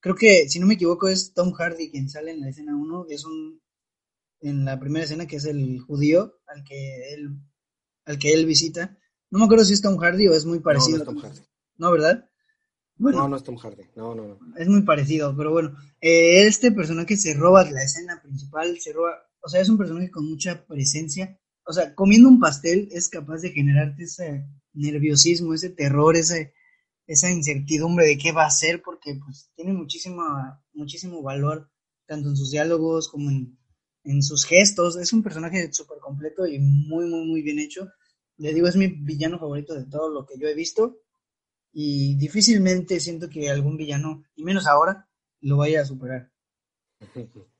Creo que, si no me equivoco, es Tom Hardy quien sale en la escena 1, es un, en la primera escena, que es el judío al que él, al que él visita. No me acuerdo si es Tom Hardy o es muy parecido. No, no es Tom Hardy. ¿No, verdad? Bueno, no, no es Tom Hardy. No, no, no. Es muy parecido, pero bueno. Eh, este personaje se roba la escena principal, se roba. O sea, es un personaje con mucha presencia. O sea, comiendo un pastel es capaz de generarte ese nerviosismo, ese terror, ese, esa incertidumbre de qué va a hacer, porque pues tiene muchísima, muchísimo valor, tanto en sus diálogos como en, en sus gestos. Es un personaje súper completo y muy, muy, muy bien hecho le digo, es mi villano favorito de todo lo que yo he visto y difícilmente siento que algún villano, y menos ahora, lo vaya a superar.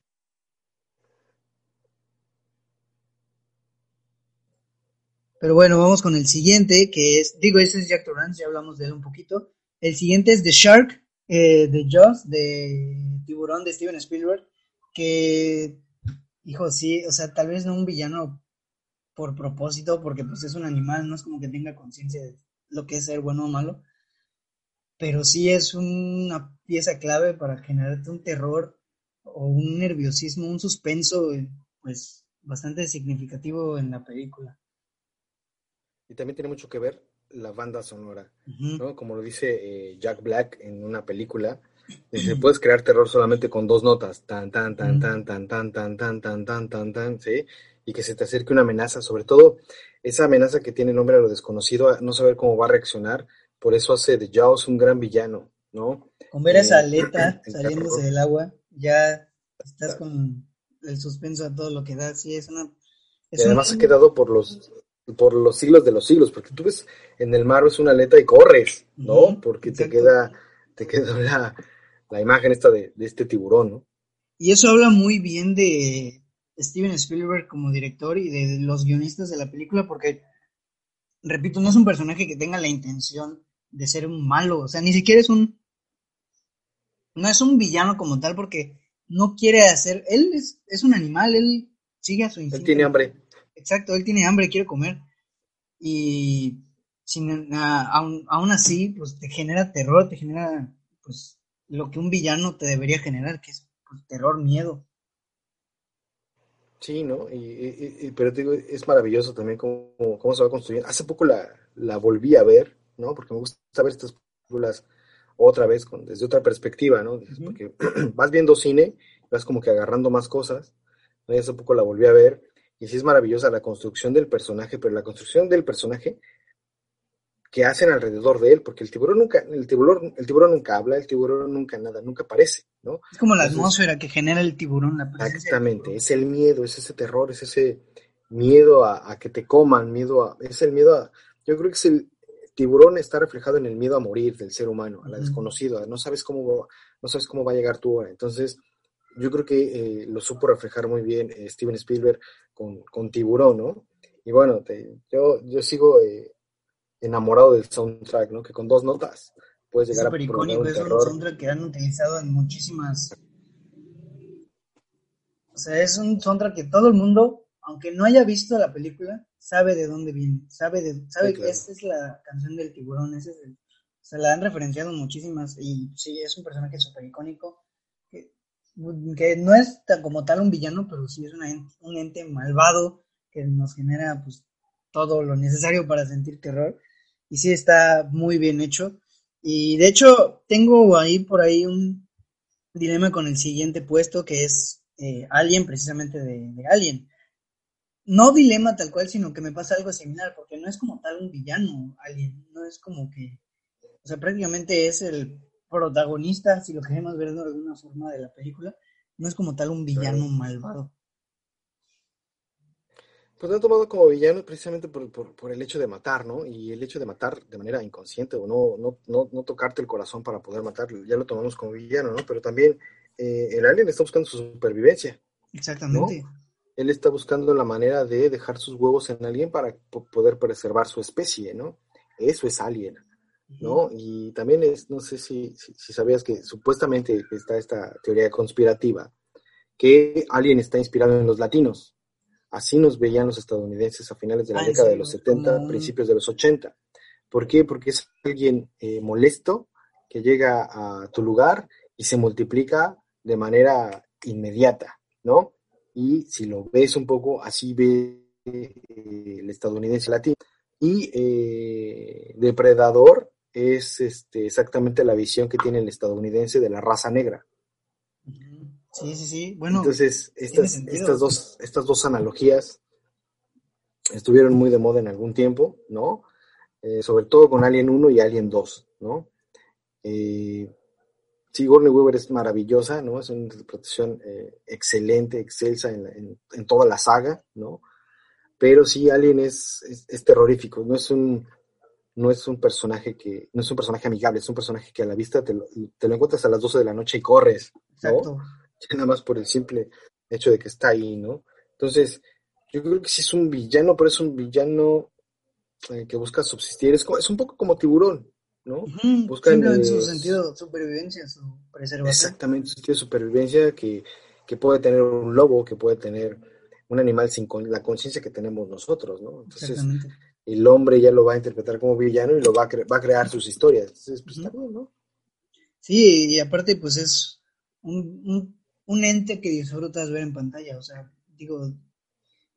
Pero bueno, vamos con el siguiente, que es, digo, ese es Jack Torrance, ya hablamos de él un poquito. El siguiente es The Shark, eh, de Jaws, de Tiburón, de Steven Spielberg, que, hijo, sí, o sea, tal vez no un villano por propósito, porque pues es un animal, no es como que tenga conciencia de lo que es ser bueno o malo, pero sí es una pieza clave para generarte un terror o un nerviosismo, un suspenso, eh, pues bastante significativo en la película. Y también tiene mucho que ver la banda sonora, ¿no? Como lo dice eh, Jack Black en una película, dice, puedes crear terror solamente con dos notas, tan, tan, tan, tan, tan, tan, tan, tan, tan, tan, tan, tan, ¿sí? y que se te acerque una amenaza, sobre todo esa amenaza que tiene nombre a lo desconocido, no saber cómo va a reaccionar, por eso hace de Jaws un gran villano, ¿no? Con ver esa eh, aleta saliéndose del agua, ya estás con el suspenso a todo lo que da, sí, es una... y además ha quedado por los por los siglos de los siglos, porque tú ves en el mar es una aleta y corres, ¿no? porque te queda, te queda la, la imagen esta de, de este tiburón, ¿no? Y eso habla muy bien de, Steven Spielberg como director y de los guionistas de la película, porque, repito, no es un personaje que tenga la intención de ser un malo, o sea, ni siquiera es un... No es un villano como tal, porque no quiere hacer... Él es, es un animal, él sigue a su instinto. Él tiene hambre. Exacto, él tiene hambre, quiere comer. Y sin, aún, aún así, pues te genera terror, te genera pues lo que un villano te debería generar, que es pues, terror, miedo. Sí, ¿no? Y, pero te digo, es maravilloso también cómo, cómo se va construyendo. Hace poco la, la, volví a ver, ¿no? Porque me gusta ver estas películas otra vez con, desde otra perspectiva, ¿no? Porque vas viendo cine vas como que agarrando más cosas. ¿no? Y hace poco la volví a ver y sí es maravillosa la construcción del personaje, pero la construcción del personaje que hacen alrededor de él, porque el tiburón nunca, el tiburón, el tiburón nunca habla, el tiburón nunca nada, nunca aparece, ¿no? Es como la atmósfera que genera el tiburón, la Exactamente, es el miedo, es ese terror, es ese miedo a, que te coman, miedo a, es el miedo a, yo creo que es el tiburón está reflejado en el miedo a morir del ser humano, a la desconocida, no sabes cómo, no sabes cómo va a llegar tu hora, entonces yo creo que eh, lo supo reflejar muy bien eh, Steven Spielberg con, con, Tiburón, ¿no? Y bueno, te, yo, yo sigo eh, enamorado del soundtrack, ¿no? Que con dos notas puedes llegar a icónico, es un soundtrack que han utilizado en muchísimas... O sea, es un soundtrack que todo el mundo, aunque no haya visto la película, sabe de dónde viene, sabe de, sabe que esta es la canción del tiburón, ese es el, o sea, la han referenciado muchísimas y sí, es un personaje súper icónico que no es como tal un villano, pero sí es un ente malvado que nos genera pues todo lo necesario para sentir terror. Y sí está muy bien hecho. Y de hecho, tengo ahí por ahí un dilema con el siguiente puesto, que es eh, Alien, precisamente de, de, Alien. No dilema tal cual, sino que me pasa algo similar, porque no es como tal un villano Alien, no es como que, o sea, prácticamente es el protagonista, si lo queremos ver de alguna forma de la película, no es como tal un villano malvado. Pues lo han tomado como villano precisamente por, el hecho de matar, ¿no? Y el hecho de matar de manera inconsciente o no, no, no, no tocarte el corazón para poder matarlo, ya lo tomamos como villano, ¿no? Pero también eh, el alien está buscando su supervivencia. Exactamente. Él está buscando la manera de dejar sus huevos en alguien para poder preservar su especie, ¿no? Eso es alien. ¿No? Y también es, no sé si, si, sabías que supuestamente está esta teoría conspirativa, que Alien está inspirado en los latinos. Así nos veían los estadounidenses a finales de la década de los 70, principios de los 80. ¿Por qué? Porque es alguien eh, molesto que llega a tu lugar y se multiplica de manera inmediata, ¿no? Y si lo ves un poco, así ve eh, el estadounidense latino. Y eh, depredador es este, exactamente la visión que tiene el estadounidense de la raza negra. Sí, sí, sí. Bueno, entonces estas, estas, dos, estas dos analogías estuvieron muy de moda en algún tiempo, ¿no? Eh, sobre todo con Alien 1 y Alien 2, ¿no? Eh, sí, Gordon Weaver es maravillosa, ¿no? Es una interpretación eh, excelente, excelsa en, en, toda la saga, ¿no? Pero sí, Alien es, es terrorífico, no es un no es un personaje que, no es un personaje amigable, es un personaje que a la vista te lo, encuentras a las 12 de la noche y corres, ¿no? Nada más por el simple hecho de que está ahí, ¿no? Entonces, yo creo que sí es un villano, pero es un villano eh, que busca subsistir, es, es un poco como tiburón, ¿no? busca en su sentido de supervivencia, su preservación. Exactamente, su sentido de supervivencia que, que puede tener un lobo, que puede tener un animal sin la conciencia que tenemos nosotros, ¿no? Entonces, el hombre ya lo va a interpretar como villano y lo va a, va a crear sus historias. Entonces, pues está bien, ¿no? Sí, y aparte, pues es un, un, ente que disfrutas ver en pantalla. O sea, digo,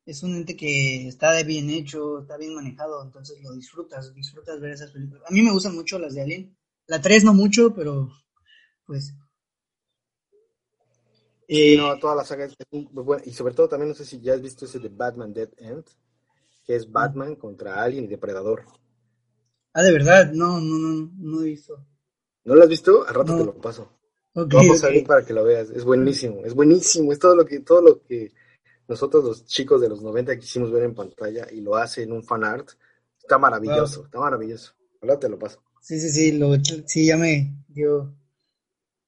es un ente que está bien hecho, está bien manejado, entonces lo disfrutas, disfrutas ver esas películas. A mí me gustan mucho las de Alien. La 3 no mucho, pero pues... Sí, no, toda la saga es muy buena. Y sobre todo también no sé si ya has visto ese de Batman Dead End que es Batman contra Alien y Depredador. Ah, de verdad, no, no, no, no he visto. ¿No lo has visto? Al rato te lo paso. Vamos a ir para que lo veas. Es buenísimo, es buenísimo. Es todo lo que, todo lo que nosotros los chicos de los 90 quisimos ver en pantalla y lo hace en un fan art. Está maravilloso, está maravilloso. Ahora te lo paso. Sí, sí, sí, lo, sí, ya me dio,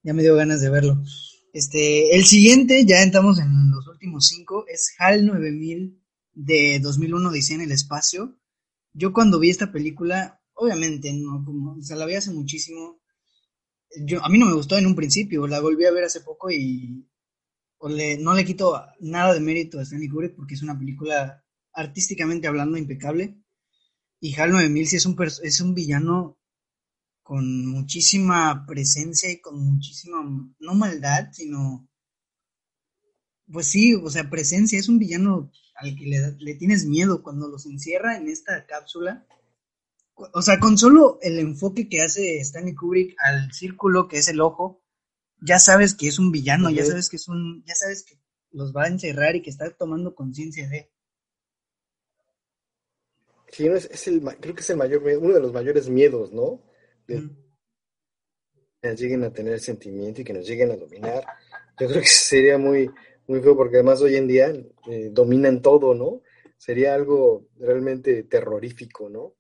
ya me dio ganas de verlo. Este, el siguiente, ya entramos en los últimos cinco, es HAL 9000 de 2001 dice en el espacio. Yo cuando vi esta película, obviamente, no, como, o sea, la vi hace muchísimo. Yo, a mí no me gustó en un principio, la volví a ver hace poco y no le quito nada de mérito a Stanley Kubrick porque es una película artísticamente hablando impecable. Y HAL 9000 sí es un, es un villano con muchísima presencia y con muchísima, no maldad, sino, pues sí, o sea, presencia, es un villano al que le, tienes miedo cuando los encierra en esta cápsula. O sea, con solo el enfoque que hace Stanley Kubrick al círculo que es el ojo, ya sabes que es un villano, ya sabes que es un, ya sabes que los va a encerrar y que está tomando conciencia de. Sí, es, el, creo que es el mayor, uno de los mayores miedos, ¿no? que lleguen a tener sentimiento y que nos lleguen a dominar. Yo creo que sería muy, muy feo porque además hoy en día eh, dominan todo, ¿no? Sería algo realmente terrorífico, ¿no?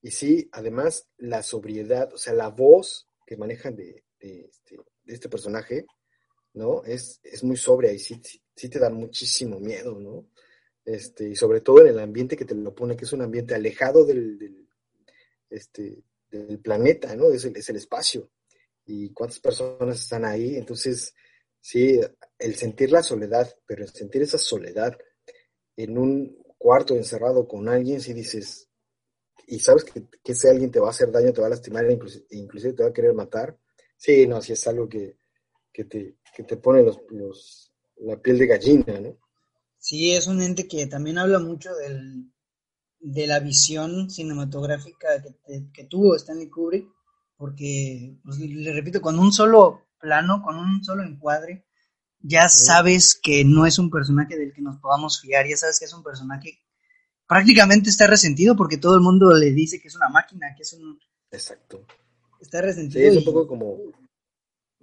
Y sí, además la sobriedad, o sea, la voz que manejan de, este, este, personaje, ¿no? Es, es muy sobria y sí, sí, te da muchísimo miedo, ¿no? Este, y sobre todo en el ambiente que te lo pone, que es un ambiente alejado del, este, del planeta, ¿no? Es el, es el espacio. Y cuántas personas están ahí. Entonces, sí, el sentir la soledad, pero el sentir esa soledad en un cuarto encerrado con alguien, si dices, y sabes que, ese alguien te va a hacer daño, te va a lastimar, inclusive, inclusive te va a querer matar, sí, no, si es algo que, te, te pone los, la piel de gallina, ¿no? Sí, es un ente que también habla mucho del, de la visión cinematográfica que, tuvo Stanley Kubrick, porque, pues, le repito, con un solo plano, con un solo encuadre, ya sabes que no es un personaje del que nos podamos fiar, ya sabes que es un personaje prácticamente está resentido porque todo el mundo le dice que es una máquina, que es un... Exacto. Está resentido. Sí, es un poco como,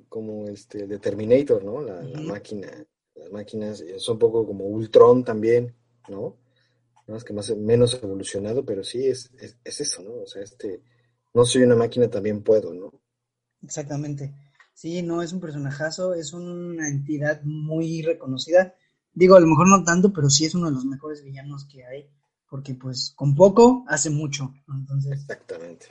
como este, de Terminator, ¿no? La, máquina, las máquinas, es un poco como Ultron también, ¿no? Más que más, menos evolucionado, pero sí es, es, eso, ¿no? O sea, este, no soy una máquina, también puedo, ¿no? Exactamente. Sí, no, es un personajazo, es una entidad muy reconocida. Digo, a lo mejor no tanto, pero sí es uno de los mejores villanos que hay porque pues con poco hace mucho. Entonces, Exactamente.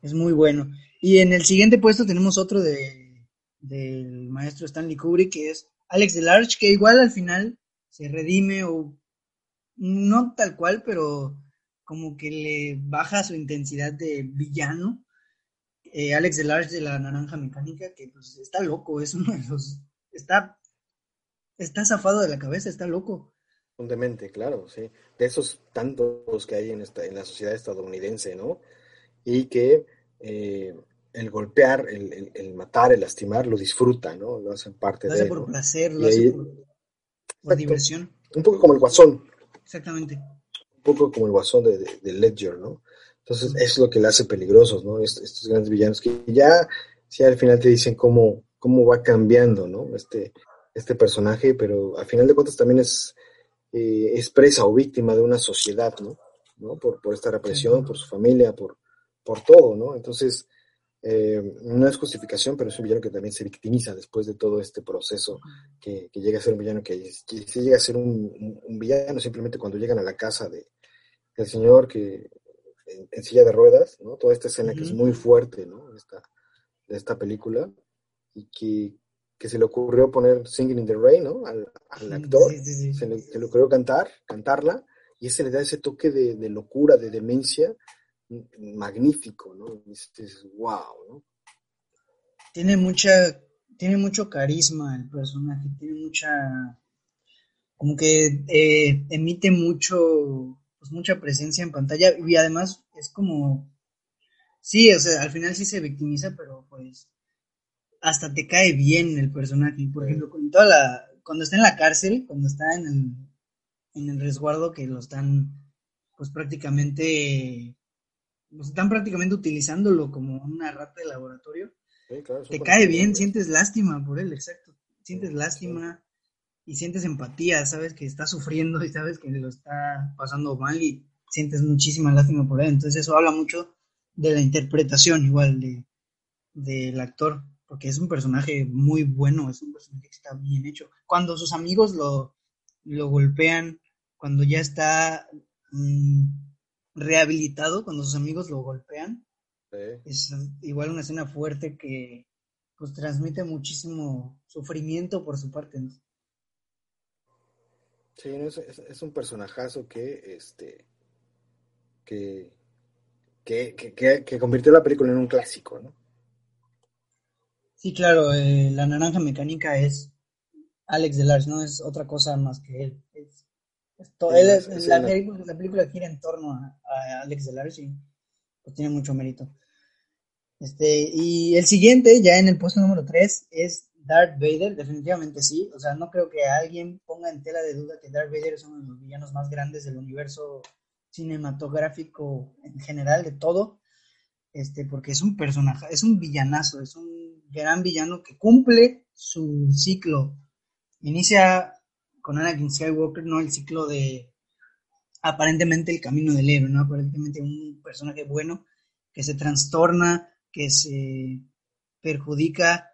Es muy bueno. Y en el siguiente puesto tenemos otro de, del maestro Stanley Kubrick, que es Alex Delarge, que igual al final se redime o no tal cual, pero como que le baja su intensidad de villano. Eh, Alex Delarge de la Naranja Mecánica, que pues está loco, es uno de los... Está, está zafado de la cabeza, está loco. Profundamente, claro, sí. De esos tantos que hay en, esta, en la sociedad estadounidense, ¿no? Y que eh, el golpear, el, matar, el lastimar, lo disfruta, ¿no? Lo hacen parte de. Lo hace por placer, lo hace por, diversión. Un poco como el guasón. Exactamente. Un poco como el guasón de, Ledger, ¿no? Entonces, es lo que le hace peligrosos, ¿no? estos grandes villanos que ya, sí, al final te dicen cómo, cómo va cambiando, ¿no? Este, este personaje, pero al final de cuentas también es eh, expresa o víctima de una sociedad, ¿no? ¿No? Por, por esta represión, por su familia, por, por todo, ¿no? Entonces, eh, no es justificación, pero es un villano que también se victimiza después de todo este proceso, que, llega a ser un villano, que, que llega a ser un, villano simplemente cuando llegan a la casa de, del señor que en, silla de ruedas, ¿no? Toda esta escena que es muy fuerte, ¿no? Esta, de esta película, y que que se le ocurrió poner Singing in the Rain, ¿no? Al, actor, Se, le, ocurrió cantar, cantarla, y ese le da ese toque de, locura, de demencia, magnífico, ¿no? Es, wow, ¿no? Tiene mucha, tiene mucho carisma el personaje, tiene mucha, como que eh, emite mucho, pues mucha presencia en pantalla, y además es como, sí, o sea, al final sí se victimiza, pero pues hasta te cae bien el personaje. Por ejemplo, con toda la, cuando está en la cárcel, cuando está en el, en el resguardo que lo están, pues prácticamente, pues están prácticamente utilizándolo como una rata de laboratorio. te cae bien, sientes lástima por él, exacto. Sientes lástima y sientes empatía, sabes que está sufriendo y sabes que lo está pasando mal y sientes muchísima lástima por él. Entonces eso habla mucho de la interpretación igual de del actor porque es un personaje muy bueno, es un personaje que está bien hecho. Cuando sus amigos lo, lo golpean, cuando ya está mm, rehabilitado, cuando sus amigos lo golpean, es igual una escena fuerte que pues transmite muchísimo sufrimiento por su parte. Sí, es, un personajazo que, este, que, que, que, que convirtió la película en un clásico, ¿no? Sí, claro, eh, la naranja mecánica es Alex Delars, no es otra cosa más que él. Es, la, película gira en torno a, Alex Delars y pues tiene mucho mérito. Este, y el siguiente, ya en el puesto número 3, es Darth Vader, definitivamente sí. O sea, no creo que alguien ponga en tela de duda que Darth Vader es uno de los villanos más grandes del universo cinematográfico en general, de todo. Este, porque es un personaje, es un villanazo, es un gran villano que cumple su ciclo. Inicia con Anakin Skywalker, ¿no? El ciclo de aparentemente el camino del héroe, ¿no? Aparentemente un personaje bueno que se trastorna, que se perjudica,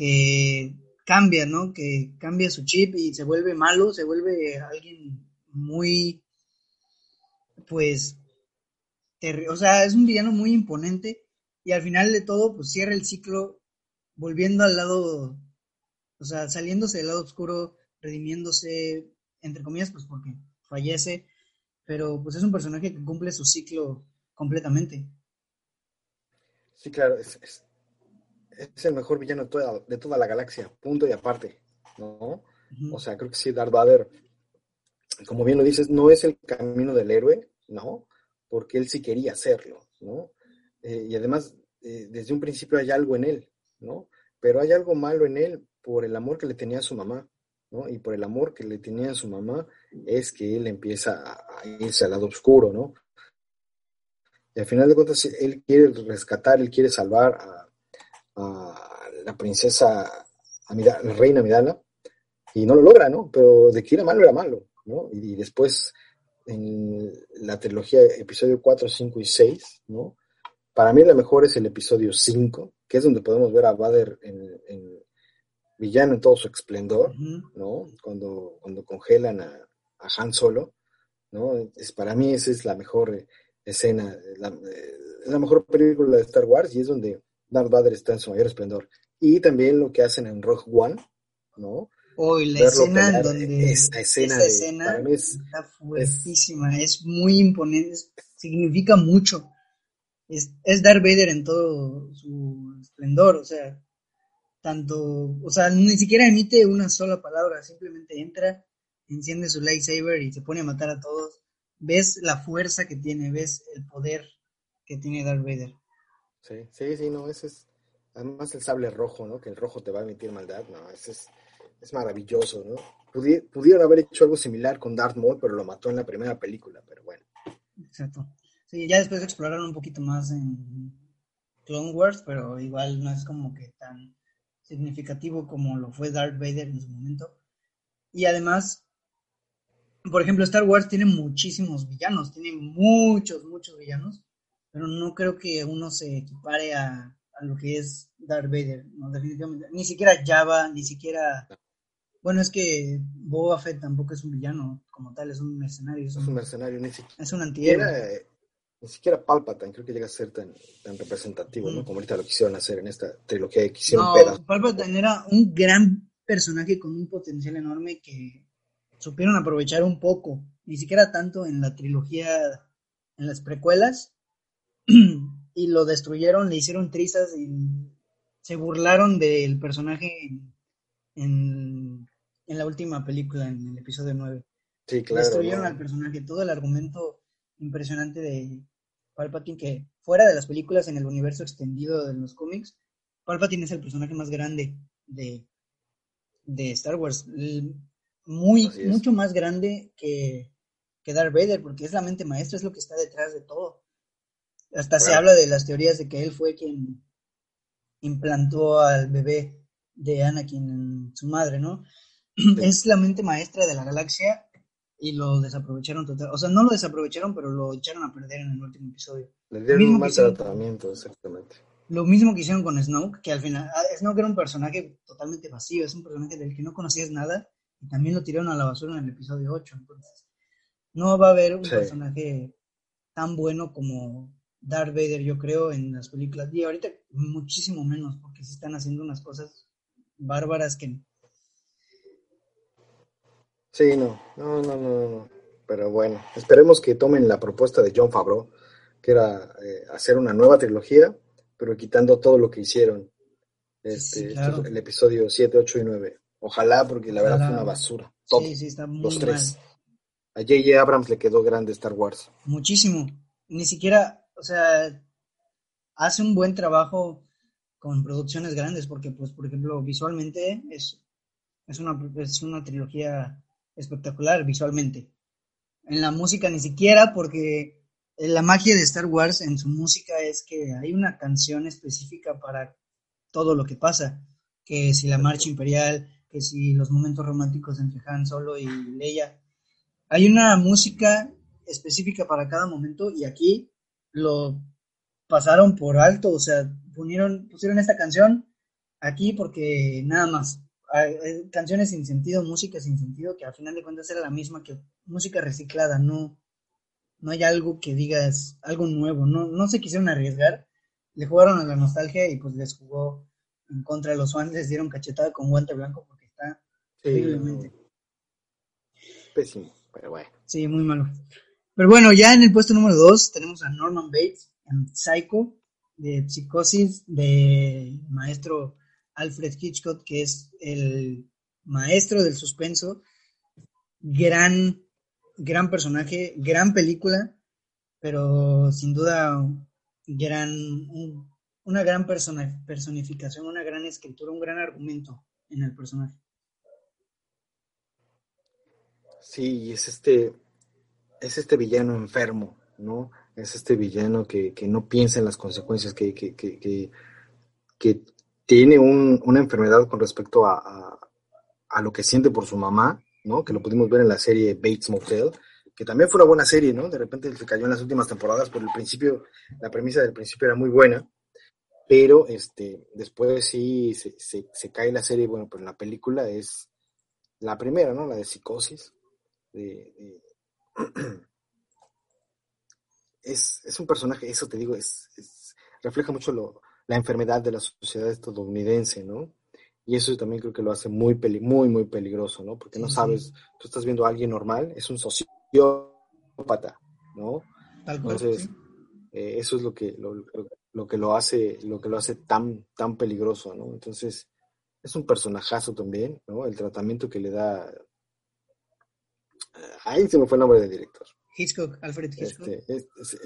que cambia, ¿no? Que cambia su chip y se vuelve malo, se vuelve alguien muy, pues, o sea, es un villano muy imponente y al final de todo, pues cierra el ciclo volviendo al lado, o sea, saliéndose del lado oscuro, redimiéndose, entre comillas, pues porque fallece, pero pues es un personaje que cumple su ciclo completamente. Sí, claro, es, es, el mejor villano de toda, de toda, la galaxia, punto y aparte, ¿no? O sea, creo que sí, Darth Vader, como bien lo dices, no es el camino del héroe, ¿no? Porque él sí quería hacerlo, ¿no? Eh, y además, eh, desde un principio hay algo en él, ¿no? Pero hay algo malo en él por el amor que le tenía a su mamá, ¿no? Y por el amor que le tenía a su mamá es que él empieza a irse al lado oscuro, ¿no? Y al final de cuentas, él quiere rescatar, él quiere salvar a, la princesa, la reina Amidala, y no lo logra, ¿no? Pero de que era malo, era malo, ¿no? Y, después, en la trilogía episodio 4, 5 y 6, ¿no? Para mí la mejor es el episodio 5, que es donde podemos ver a Vader en, villano en todo su esplendor, ¿no? Cuando, cuando congelan a, a Han Solo, ¿no? Es, para mí esa es la mejor escena, la, eh, la mejor película de Star Wars y es donde Darth Vader está en su mayor esplendor. Y también lo que hacen en Rogue One, ¿no? Hoy la escena en donde esta escena, está fuertísima, es, muy imponente, significa mucho. Es, es Darth Vader en todo su esplendor, o sea, tanto, o sea, ni siquiera emite una sola palabra, simplemente entra, enciende su lightsaber y se pone a matar a todos ves la fuerza que tiene, ves el poder que tiene Darth Vader. Sí, sí, sí, no, ese es, además el sable rojo, ¿no? Que el rojo te va a emitir maldad, no, ese es, es maravilloso, ¿no? pudieron haber hecho algo similar con Darth Maul, pero lo mató en la primera película, pero bueno. Exacto. Sí, ya después exploraron un poquito más en Clone Wars, pero igual no es como que tan significativo como lo fue Darth Vader en su momento. Y además, por ejemplo, Star Wars tiene muchísimos villanos, tiene muchos, muchos villanos, pero no creo que uno se equipare a, lo que es Darth Vader, ¿no? Definitivamente. Ni siquiera Java, ni siquiera... Bueno, es que Boba Fett tampoco es un villano como tal, es un mercenario. Es un, mercenario, ni siquiera. Es un antihéroe. Ni siquiera Palpatine creo que llega a ser tan, tan representativo, ¿no? Como ahorita lo quisieron hacer en esta trilogía que hicieron no, Palpatine era un gran personaje con un potencial enorme que supieron aprovechar un poco, ni siquiera tanto en la trilogía, en las precuelas, y lo destruyeron, le hicieron trizas y se burlaron del personaje en, la última película, en el episodio 9. Sí, claro. Destruyeron al personaje, todo el argumento impresionante de Palpatine, que fuera de las películas en el universo extendido de los cómics, Palpatine es el personaje más grande de, de Star Wars muy, mucho más grande que, que Darth Vader, porque es la mente maestra, es lo que está detrás de todo. Hasta se habla de las teorías de que él fue quien implantó al bebé de Anakin en su madre, ¿no? Es la mente maestra de la galaxia y lo desaprovecharon total. O sea, no lo desaprovecharon, pero lo echaron a perder en el último episodio. Le dieron un mal tratamiento, exactamente. Lo mismo que hicieron con Snoke, que al final, ah, Snoke era un personaje totalmente vacío, es un personaje del que no conocías nada y también lo tiraron a la basura en el episodio 8. Entonces, no va a haber un personaje tan bueno como Darth Vader, yo creo, en las películas. Y ahorita muchísimo menos, porque se están haciendo unas cosas bárbaras que... Sí, no, no, no, no, Pero bueno, esperemos que tomen la propuesta de John Favreau, que era eh, hacer una nueva trilogía, pero quitando todo lo que hicieron. Este, el episodio 7, 8 y 9. Ojalá, porque la verdad fue una basura. Sí, sí, está muy Los tres. A J.J. Abrams le quedó grande Star Wars. Muchísimo. Ni siquiera, o sea, hace un buen trabajo con producciones grandes, porque, pues, por ejemplo, visualmente es, es, una, es una trilogía espectacular, visualmente. En la música ni siquiera, porque la magia de Star Wars en su música es que hay una canción específica para todo lo que pasa, que si la marcha imperial, que si los momentos románticos entre Han Solo y Leia, hay una música específica para cada momento y aquí lo pasaron por alto, o sea, pusieron, pusieron esta canción aquí porque nada más. Canciones sin sentido, música sin sentido, que al final de cuentas era la misma que música reciclada, no, no hay algo que digas algo nuevo, no, no se quisieron arriesgar, le jugaron a la nostalgia y pues les jugó en contra de los fans, les dieron cachetada con guante blanco porque está terriblemente. Pésimo, pero bueno. Sí, muy malo. Pero bueno, ya en el puesto número 2 tenemos a Norman Bates en Psycho, de Psicosis, de maestro Alfred Hitchcock, que es el maestro del suspenso. Gran, gran personaje, gran película, pero sin duda gran, una gran persona, personificación, una gran escritura, un gran argumento en el personaje. Sí, es este, es este villano enfermo, ¿no? Es este villano que, no piensa en las consecuencias, que, que, tiene una enfermedad con respecto a, lo que siente por su mamá, ¿no? Que lo pudimos ver en la serie Bates Motel, que también fue una buena serie, ¿no? De repente se cayó en las últimas temporadas, por el principio, la premisa del principio era muy buena, pero este, después sí se, cae la serie, bueno, pues la película es la primera, ¿no? La de psicosis, de es, un personaje, eso te digo, es, refleja mucho lo, la enfermedad de la sociedad estadounidense, ¿no? Y eso también creo que lo hace muy, muy, muy peligroso, ¿no? Porque no sabes, tú estás viendo a alguien normal, es un sociópata, ¿no? Entonces, eh, eso es lo que lo, que lo hace, lo que lo hace tan, tan peligroso, ¿no? Entonces, es un personajazo también, ¿no? El tratamiento que le da. Ahí se me fue el nombre del director. Hitchcock, Alfred Hitchcock. Este,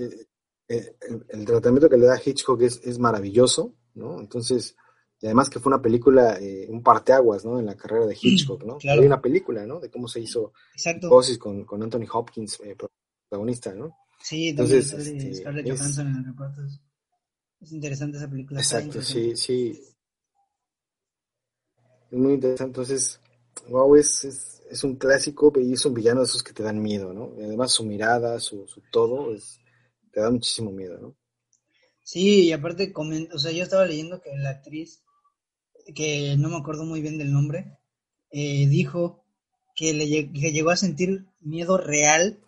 eh, eh, el, tratamiento que le da Hitchcock es, maravilloso, ¿no? Entonces, además que fue una película, eh, un parteaguas, ¿no? En la carrera de Hitchcock, ¿no? Hay una película, ¿no? De cómo se hizo Psicosis con, con Anthony Hopkins, protagonista, ¿no? Sí, Entonces, este, Scarlett Johansson en el reparto. Es interesante esa película. Exacto, sí, sí. Es muy interesante. Entonces, wow, es es un clásico y es un villano de esos que te dan miedo, ¿no? además su mirada, su, todo, te da muchísimo miedo, ¿no? Sí, y aparte, o sea, yo estaba leyendo que la actriz, que no me acuerdo muy bien del nombre, eh, dijo que le llegó a sentir miedo real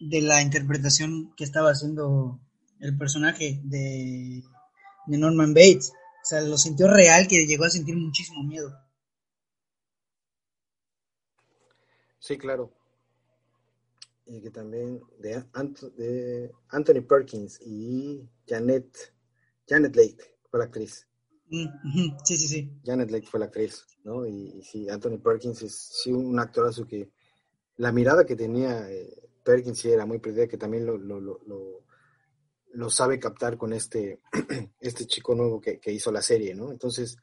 de la interpretación que estaba haciendo el personaje de, de Norman Bates. O sea, lo sintió real que llegó a sentir muchísimo miedo. Sí, claro. Y que también de, de Anthony Perkins y Janet, Janet Lake fue la actriz. Mm, sí, sí, sí. Janet Lake fue la actriz, ¿no? Y, sí, Anthony Perkins es sí, un actorazo que la mirada que tenía eh, Perkins sí era muy perdida, que también lo, lo, lo, lo, sabe captar con este, este chico nuevo que, que hizo la serie, ¿no? Entonces,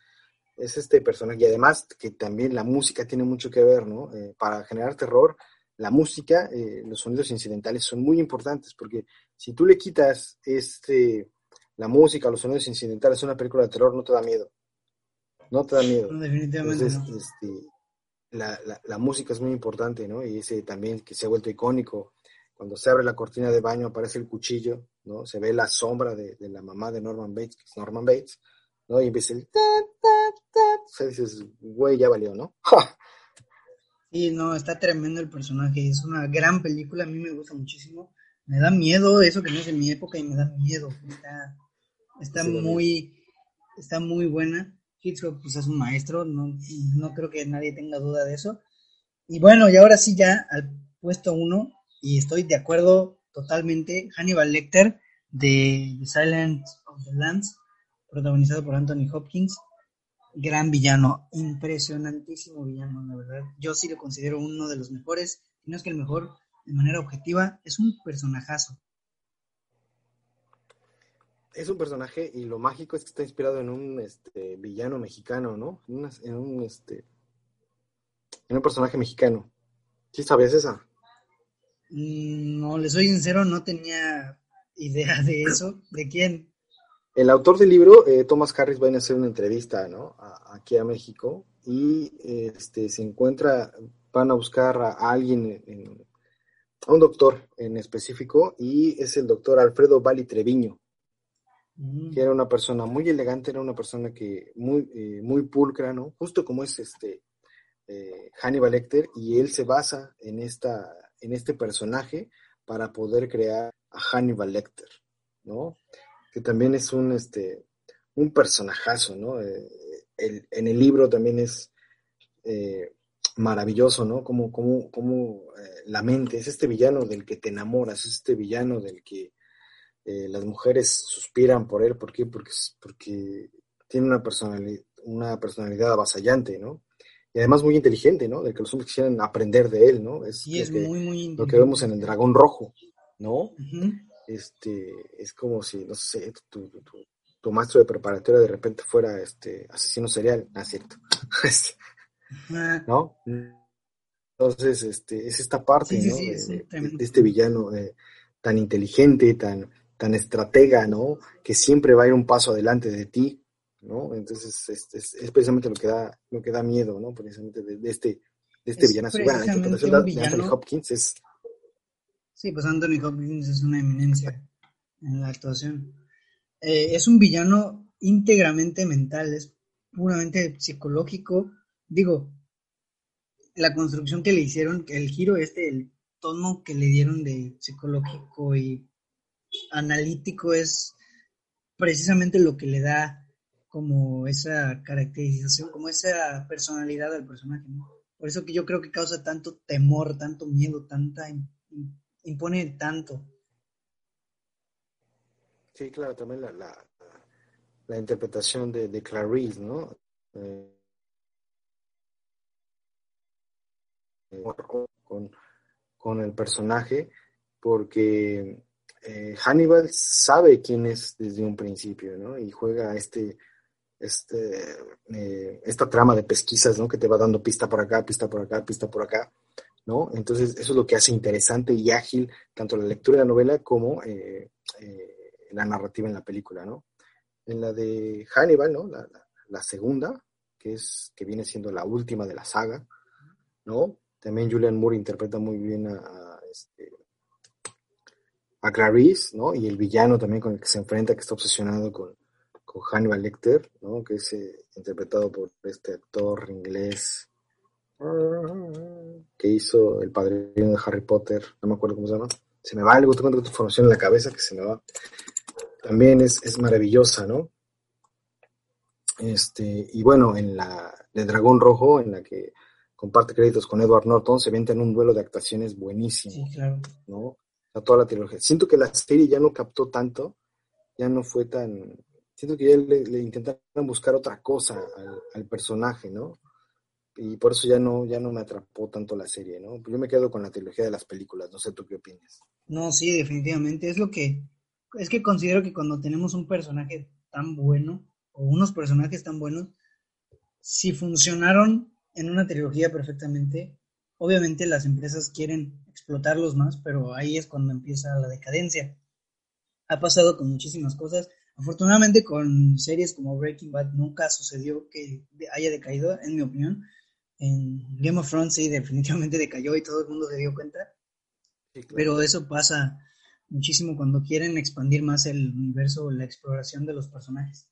es este personaje. Y además que también la música tiene mucho que ver, ¿no? Eh, para generar terror, la música, eh, los sonidos incidentales son muy importantes, porque si tú le quitas este, la música, los sonidos incidentales a una película de terror, no te da miedo. No te da miedo. definitivamente este, la, la, música es muy importante, ¿no? Y ese también que se ha vuelto icónico. Cuando se abre la cortina de baño aparece el cuchillo, ¿no? Se ve la sombra de, de la mamá de Norman Bates, que es Norman Bates, ¿no? Y empieza el... O sea, dices, güey, ya valió, ¿no? sí, no, está tremendo el personaje, es una gran película, a mí me gusta muchísimo. Me da miedo eso que no es de mi época y me da miedo. Está, está muy, está muy buena. Hitchcock pues es un maestro, no, no creo que nadie tenga duda de eso. Y bueno, y ahora sí ya al puesto uno, y estoy de acuerdo totalmente, Hannibal Lecter de The Silent of the Lambs protagonizado por Anthony Hopkins. Gran villano, impresionantísimo villano, la verdad. Yo sí lo considero uno de los mejores, si no es que el mejor, de manera objetiva, es un personajazo. es un personaje y lo mágico es que está inspirado en un este, villano mexicano, ¿no? En, un este en un personaje mexicano. ¿Sí sabías esa? Mm, no, le soy sincero, no tenía idea de eso. ¿De quién? El autor del libro, eh, Thomas Harris, va a hacer una entrevista, ¿no? aquí a México y este se encuentra, van a buscar a, alguien, a un doctor en específico y es el doctor Alfredo Bali Treviño Mm. que era una persona muy elegante, era una persona que muy, eh, muy pulcra, ¿no? Justo como es este eh, Hannibal Lecter, y él se basa en, esta, en este personaje para poder crear a Hannibal Lecter, ¿no? Que también es un, este, un personajazo, ¿no? Eh, en el libro también es maravilloso, ¿no? Como, como, como la mente, es este villano del que te enamoras, es este villano del que eh, las mujeres suspiran por él, ¿por qué? Porque, porque tiene una personalidad, una personalidad avasallante, ¿no? Y además muy inteligente, ¿no? De que los hombres quisieran aprender de él, ¿no? Es, es muy, muy Lo que vemos en el dragón rojo, ¿no? Este, es como si, no sé, tu, tu, maestro de preparatoria de repente fuera este asesino serial, ¿no es cierto? Este, ¿No? Entonces, este, es esta parte, ¿no? de, este villano eh, tan inteligente, tan, tan estratega, ¿no? Que siempre va a ir un paso adelante de ti, ¿no? Entonces es, es, precisamente lo que da, lo que da miedo, ¿no? Precisamente de, este, de este villano. Bueno, la interpretación de Anthony Hopkins es... Sí, pues Anthony Hopkins es una eminencia en la actuación. Eh, es un villano íntegramente mental, es puramente psicológico. Digo, la construcción que le hicieron, el giro este, el tono que le dieron de psicológico y analítico es precisamente lo que le da como esa caracterización, como esa personalidad al personaje, Por eso que yo creo que causa tanto temor, tanto miedo, tanta impone tanto. Sí, claro, también la, la, interpretación de, de, Clarice, ¿no? Eh, con, con el personaje, porque eh, Hannibal sabe quién es desde un principio, ¿no? Y juega este, este, eh, esta trama de pesquisas, ¿no? Que te va dando pista por acá, pista por acá, pista por acá, ¿no? Entonces, eso es lo que hace interesante y ágil tanto la lectura de la novela como eh, la narrativa en la película, ¿no? En la de Hannibal, ¿no? La, segunda, que es, que viene siendo la última de la saga, ¿no? También Julian Moore interpreta muy bien a este, a Clarice, ¿no? Y el villano también con el que se enfrenta, que está obsesionado con, con Hannibal Lecter, ¿no? Que es eh, interpretado por este actor inglés que hizo el padrino de Harry Potter, no me acuerdo cómo se llama. Se me va algo, tengo tu información en la cabeza que se me va. También es, es maravillosa, ¿no? Este, y bueno, en la de Dragón Rojo, en la que comparte créditos con Edward Norton, se en un duelo de actuaciones buenísimo, sí, claro. ¿no? toda la trilogía. Siento que la serie ya no captó tanto, ya no fue tan... Siento que ya le, intentaron buscar otra cosa al, personaje, ¿no? Y por eso ya no, ya no me atrapó tanto la serie, ¿no? Yo me quedo con la trilogía de las películas, no sé tú qué opinas. No, sí, definitivamente. Es lo que... Es que considero que cuando tenemos un personaje tan bueno, o unos personajes tan buenos, si funcionaron en una trilogía perfectamente, Obviamente las empresas quieren explotarlos más, pero ahí es cuando empieza la decadencia. Ha pasado con muchísimas cosas. Afortunadamente con series como Breaking Bad nunca sucedió que haya decaído, en mi opinión. En Game of Thrones sí, definitivamente decayó y todo el mundo se dio cuenta. Pero eso pasa muchísimo cuando quieren expandir más el universo o la exploración de los personajes.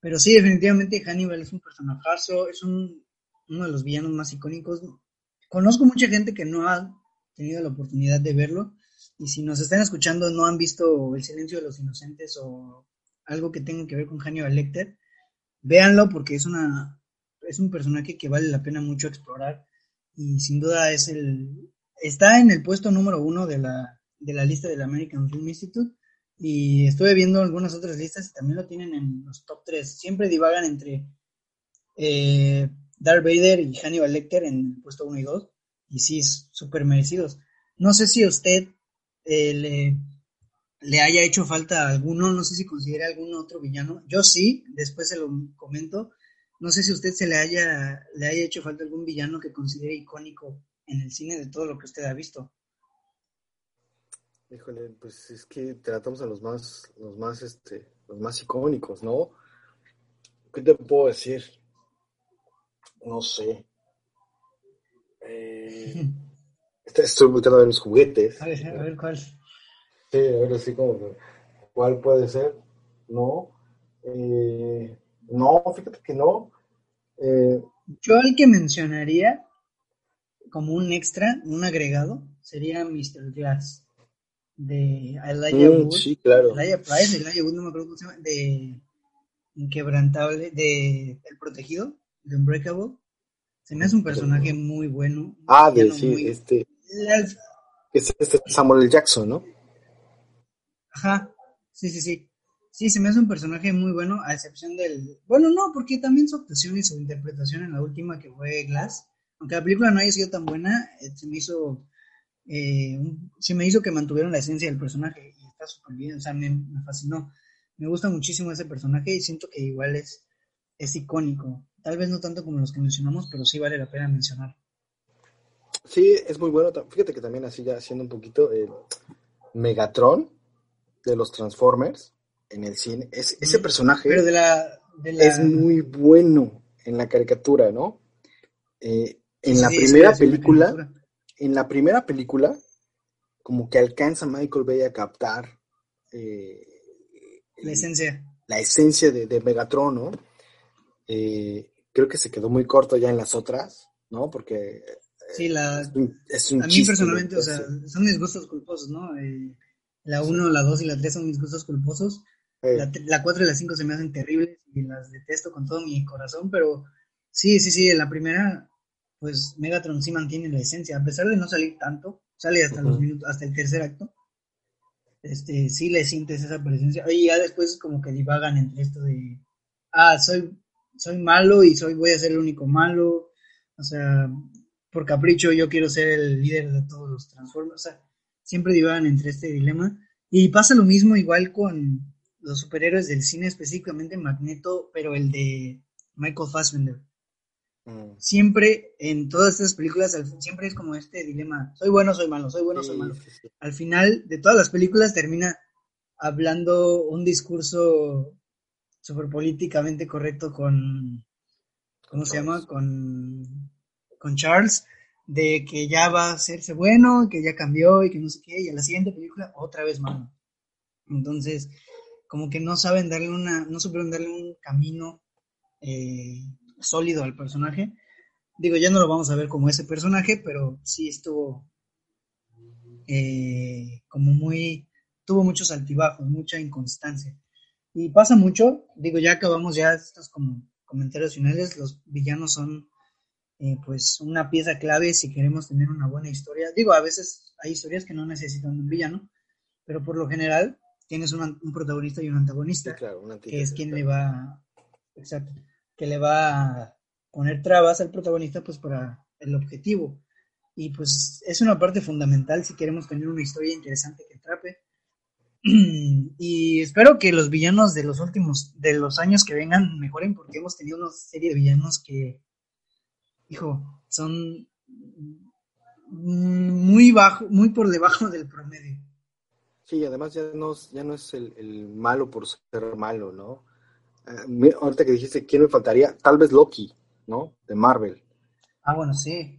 Pero sí, definitivamente Hannibal es un personajazo, es un, uno de los villanos más icónicos Conozco mucha gente que no ha tenido la oportunidad de verlo y si nos están escuchando no han visto El silencio de los inocentes o algo que tenga que ver con Hannibal Lecter, véanlo porque es una es un personaje que vale la pena mucho explorar y sin duda es el está en el puesto número uno de la, de la lista del American Film Institute y estuve viendo algunas otras listas y también lo tienen en los top 3. Siempre divagan entre eh, Darth Vader y Hannibal Lecter en el puesto 1 y 2, y sí, súper merecidos. No sé si a usted eh, le, le haya hecho falta alguno, no sé si considera algún otro villano. Yo sí, después se lo comento. No sé si usted se le haya, le haya hecho falta algún villano que considere icónico en el cine de todo lo que usted ha visto. Híjole, pues es que tratamos a los más, los más, este, los más icónicos, ¿no? ¿Qué te puedo decir? No sé. Eh, estoy buscando ver los juguetes. A ver, a ver cuál. Sí, a ver así como cuál puede ser. No. Eh, no, fíjate que no. Eh, Yo el que mencionaría como un extra, un agregado, sería Mr. Glass de Elijah mm, Wood. sí, claro. Elijah Price, Elijah Wood, no me acuerdo cómo se llama, de Inquebrantable, de El Protegido, de Unbreakable. Se me hace un personaje muy bueno. Ah, de sí, muy- este, Al- es este Samuel. Jackson, ¿no? Ajá, sí, sí, sí. Sí, se me hace un personaje muy bueno, a excepción del... Bueno, no, porque también su actuación y su interpretación en la última que fue Glass, aunque la película no haya sido tan buena, eh, se me hizo... eh, se me hizo que mantuvieron la esencia del personaje y está súper bien, o sea, me, me fascinó. Me gusta muchísimo ese personaje y siento que igual es, es icónico. Tal vez no tanto como los que mencionamos, pero sí vale la pena mencionar. Sí, es muy bueno. Fíjate que también así ya haciendo un poquito, eh, Megatron de los Transformers en el cine, es, ese personaje Pero de la... De la es muy bueno en la caricatura, ¿no? Eh, en la sí, primera película, caricatura. en la primera película, como que alcanza Michael Bay a captar eh, La esencia. la esencia de, de Megatron, ¿no? Eh, creo que se quedó muy corto ya en las otras, ¿no? Porque Sí, la, es un, es un A mí personalmente, o sea, son mis gustos culposos, ¿no? Eh, la 1, la 2 y la 3 son mis gustos culposos. La, tre- la 4 y la 5 se me hacen terribles y las detesto con todo mi corazón, pero sí, sí, sí, en la primera, pues Megatron sí mantiene la esencia, a pesar de no salir tanto, sale hasta los minutos, hasta el tercer acto, este, sí le sientes esa presencia, y ya después como que divagan entre esto de, ah, soy, soy malo y soy, voy a ser el único malo, o sea, por capricho yo quiero ser el líder de todos los Transformers, o sea, siempre divagan entre este dilema, y pasa lo mismo igual con los superhéroes del cine, específicamente Magneto, pero el de Michael Fassbender. mm, Siempre en todas estas películas, siempre es como este dilema, soy bueno, soy malo, soy bueno, soy sí, malo. sí, sí. Al final de todas las películas termina hablando un discurso súper políticamente correcto con, ¿cómo se llama? Con, con Charles, de que ya va a hacerse bueno, que ya cambió y que no sé qué, y a la siguiente película otra vez malo. Entonces, como que no saben darle una, no supieron darle un camino eh, sólido al personaje. Digo, ya no lo vamos a ver como ese personaje, pero sí estuvo eh, como muy, tuvo muchos altibajos, mucha inconstancia. Y pasa mucho, digo, ya acabamos ya estos como comentarios finales, los villanos son eh, pues una pieza clave si queremos tener una buena historia. Digo, a veces hay historias que no necesitan un villano, pero por lo general tienes un, un protagonista y un Sí, antagonista, claro, que es quien le va, exacto, que le va a poner trabas al protagonista pues para el objetivo. Y pues es una parte fundamental si queremos tener una historia interesante que atrape. Y espero que los villanos de los últimos, de los años que vengan mejoren, porque hemos tenido una serie de villanos que, hijo, son muy bajo, muy por debajo del promedio. Sí, además ya no, es- ya no es el, el malo por ser malo, ¿no? Mira, ahorita que dijiste, ¿quién me faltaría? Tal vez Loki, ¿no? De Marvel. Ah, bueno, sí.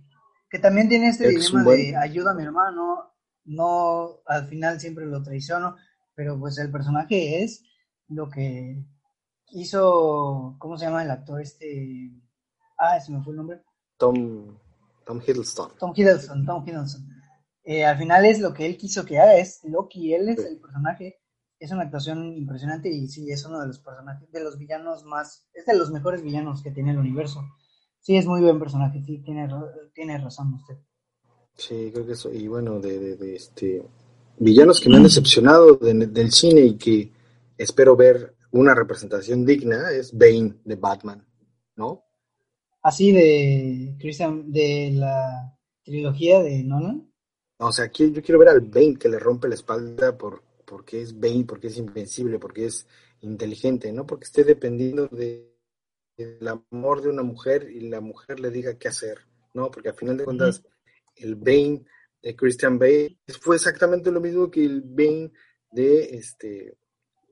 Que también tiene este es dilema buen- de ayuda a mi hermano, no, al final siempre lo traiciono, pero pues el personaje es lo que hizo, ¿cómo se llama el actor este? Ah, se me fue el nombre. Tom, Tom Hiddleston. Tom Hiddleston, Tom Hiddleston. Eh, al final es lo que él quiso que haga, es Loki, él es Sí. el personaje, es una actuación impresionante y sí, es uno de los personajes, de los villanos más, es de los mejores villanos que tiene el universo. Sí, es muy buen personaje, sí, tiene, tiene razón usted. Sí, creo que eso. Y bueno, de, de- de, este villanos que me han decepcionado de- del cine y que espero ver una representación digna es Bane de Batman, ¿no? Así de Christian, de la trilogía de Nolan. O sea, aquí yo quiero ver al Bane que le rompe la espalda por, porque es Bane, porque es invencible, porque es inteligente, no porque esté dependiendo de el amor de una mujer y la mujer le diga qué hacer, ¿no? Porque al final de cuentas, el Bane de Christian Bale fue exactamente lo mismo que el Bane de este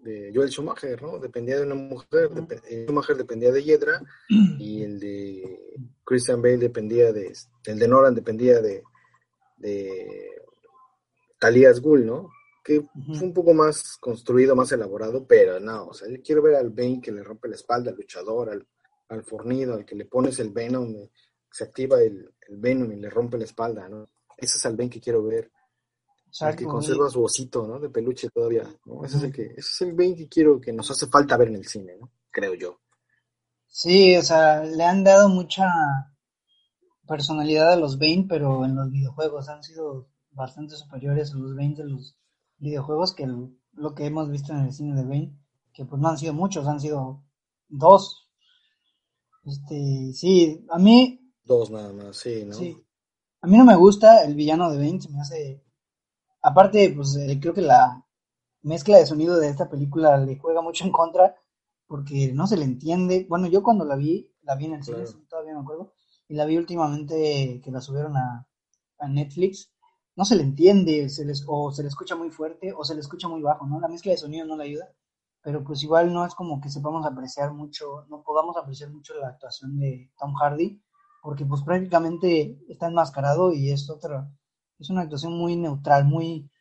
de Joel Schumacher, ¿no? Dependía de una mujer, el Schumacher dependía de Yedra y el de Christian Bale dependía de, el de Nolan dependía de, de Talias Ghul, ¿no? Que fue un poco más construido, más elaborado, pero no, o sea, yo quiero ver al Bane que le rompe la espalda al luchador, al, al fornido, al que le pones el Venom, eh, se activa el, el Venom y le rompe la espalda, ¿no? Ese es el Bane que quiero ver. El que conserva su osito, ¿no? De peluche todavía, ¿no? Ese es el que, ese es el Bane que quiero, que nos hace falta ver en el cine, ¿no? Creo yo. Sí, o sea, le han dado mucha personalidad a los Bane, pero en los videojuegos han sido bastante superiores a los Bane de los videojuegos que lo que hemos visto en el cine de Bane, que pues no han sido muchos, han sido dos. Este, sí, a mí... Dos nada más, sí, ¿no? Sí. A mí no me gusta el villano de Bane, se me hace aparte, pues eh, creo que la mezcla de sonido de esta película le juega mucho en contra porque no se le entiende. Bueno, yo cuando la vi, la vi en el cine, todavía me acuerdo, y la vi últimamente que la subieron a, Netflix, no se le entiende, se les, o se le escucha muy fuerte o se le escucha muy bajo, ¿no? La mezcla de sonido no le ayuda, pero pues igual no es como que sepamos apreciar mucho, no podamos apreciar mucho la actuación de Tom Hardy, porque pues prácticamente está enmascarado y es otra, es una actuación muy neutral, muy,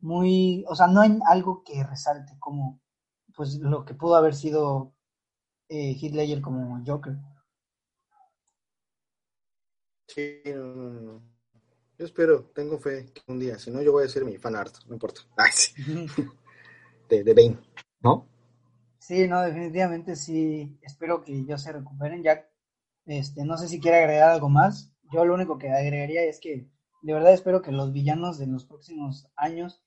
muy, o sea, no hay algo que resalte como, pues, lo que pudo haber sido eh, Heath como Joker. Sí, no, no, no. Yo espero, tengo fe que un día, si no, yo voy a ser mi fan art, no importa. Ay, sí. de, de Bane, ¿no? Sí, no, definitivamente sí, espero que ya se recuperen. Ya, este, no sé si quiere agregar algo más. Yo lo único que agregaría es que de verdad espero que los villanos de los próximos años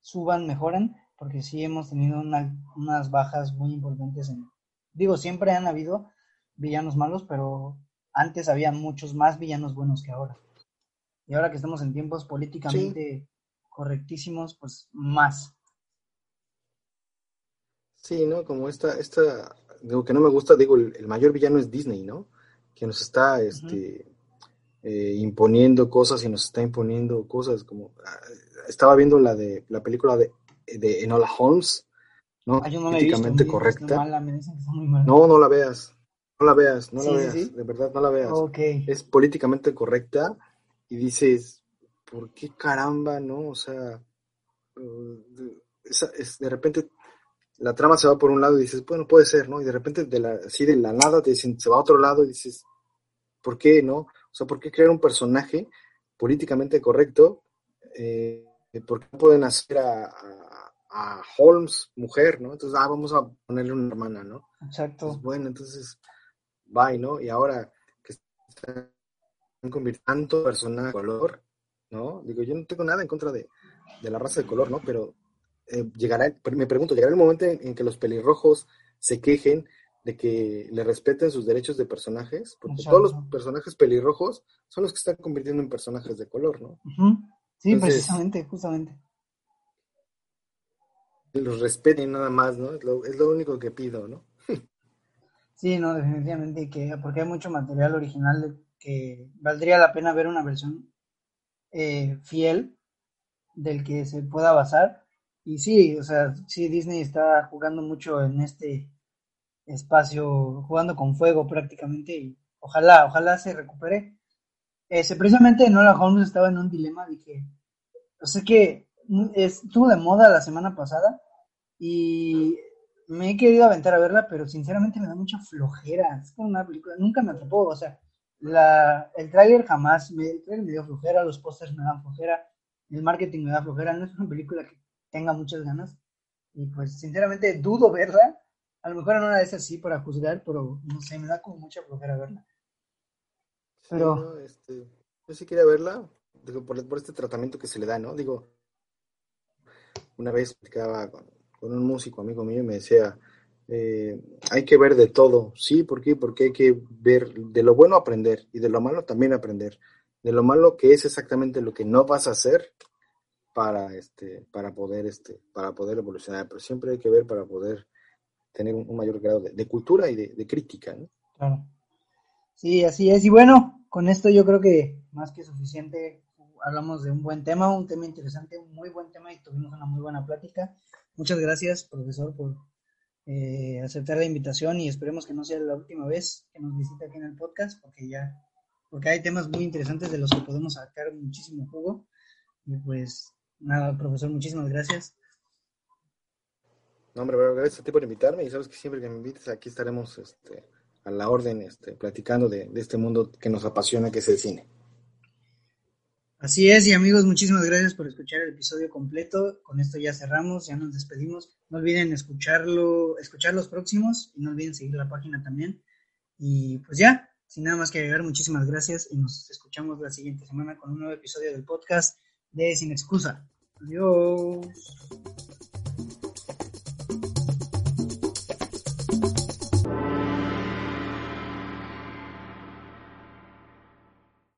suban, mejoren, porque sí hemos tenido unas bajas muy importantes en... Digo, siempre han habido villanos malos, pero antes había muchos más villanos buenos que ahora. Y ahora que estamos en tiempos políticamente correctísimos, pues más. Sí, ¿no? Como esta, esta, digo que no me gusta, digo, el, mayor villano es Disney, ¿no? Que nos está, este, eh, imponiendo cosas y nos está imponiendo cosas como ah, estaba viendo la de la película de, de Enola Holmes, ¿no? Políticamente correcta. no, no la veas. No la veas, no la veas, de verdad no la veas. Es políticamente correcta y dices, ¿por qué caramba, no? O sea, uh, es, de repente la trama se va por un lado y dices, bueno, puede ser, ¿no? Y de repente de la, así de la nada te dicen, se va a otro lado y dices, ¿por qué, no? O sea, ¿por qué crear un personaje políticamente correcto? Eh, ¿Por qué pueden hacer a, Holmes mujer, no? Entonces, ah, vamos a ponerle una hermana, ¿no? Exacto. bueno, entonces, bye, ¿no? Y ahora que están convirtiendo personaje de color, ¿no? Digo, yo no tengo nada en contra de, la raza de color, ¿no? Pero eh, llegará, me pregunto, llegará el momento en, que los pelirrojos se quejen de que le respeten sus derechos de personajes, porque todos los personajes pelirrojos son los que están convirtiendo en personajes de color, ¿no? Sí, precisamente, justamente. Los respeten nada más, ¿no? Es lo, único que pido, ¿no? Sí, no, definitivamente, que, porque hay mucho material original que valdría la pena ver una versión eh, fiel del que se pueda basar. Y sí, o sea, sí, Disney está jugando mucho en este espacio jugando con fuego prácticamente y ojalá, ojalá se recupere. Ese, precisamente Nola Holmes estaba en un dilema, dije, o sea que estuvo de moda la semana pasada y me he querido aventar a verla, pero sinceramente me da mucha flojera. Es como una película, nunca me atrapó, o sea, la, el tráiler jamás, me, el trailer me dio flojera, los pósters me dan flojera, el marketing me da flojera, no es una película que tenga muchas ganas y pues sinceramente dudo verla a lo mejor no una de esas sí para juzgar, pero no sé, me da como mucha flojera verla. Pero. este, yo sí quería verla, digo, por, este tratamiento que se le da, ¿no? Digo, una vez platicaba con, un músico amigo mío me decía, eh, hay que ver de todo, ¿sí? ¿Por qué? Porque hay que ver de lo bueno aprender y de lo malo también aprender. De lo malo que es exactamente lo que no vas a hacer, para, este, para, poder, este, para poder evolucionar, pero siempre hay que ver para poder tener un, mayor grado de, cultura y de, crítica. Claro. Sí, así es. Y bueno, con esto yo creo que más que suficiente hablamos de un buen tema, un tema interesante, un muy buen tema y tuvimos una muy buena plática. Muchas gracias, profesor, por eh, aceptar la invitación y esperemos que no sea la última vez que nos visite aquí en el podcast, porque ya, porque hay temas muy interesantes de los que podemos sacar muchísimo jugo. Y pues nada, profesor, muchísimas gracias. No, hombre, gracias a ti por invitarme y sabes que siempre que me invites aquí estaremos este, a la orden este, platicando de, de este mundo que nos apasiona, que es el cine. Así es, y amigos, muchísimas gracias por escuchar el episodio completo. Con esto ya cerramos, ya nos despedimos. No olviden escucharlo, escuchar los próximos y no olviden seguir la página también. Y pues ya, sin nada más que agregar, muchísimas gracias y nos escuchamos la siguiente semana con un nuevo episodio del podcast de Sin Excusa. Adiós.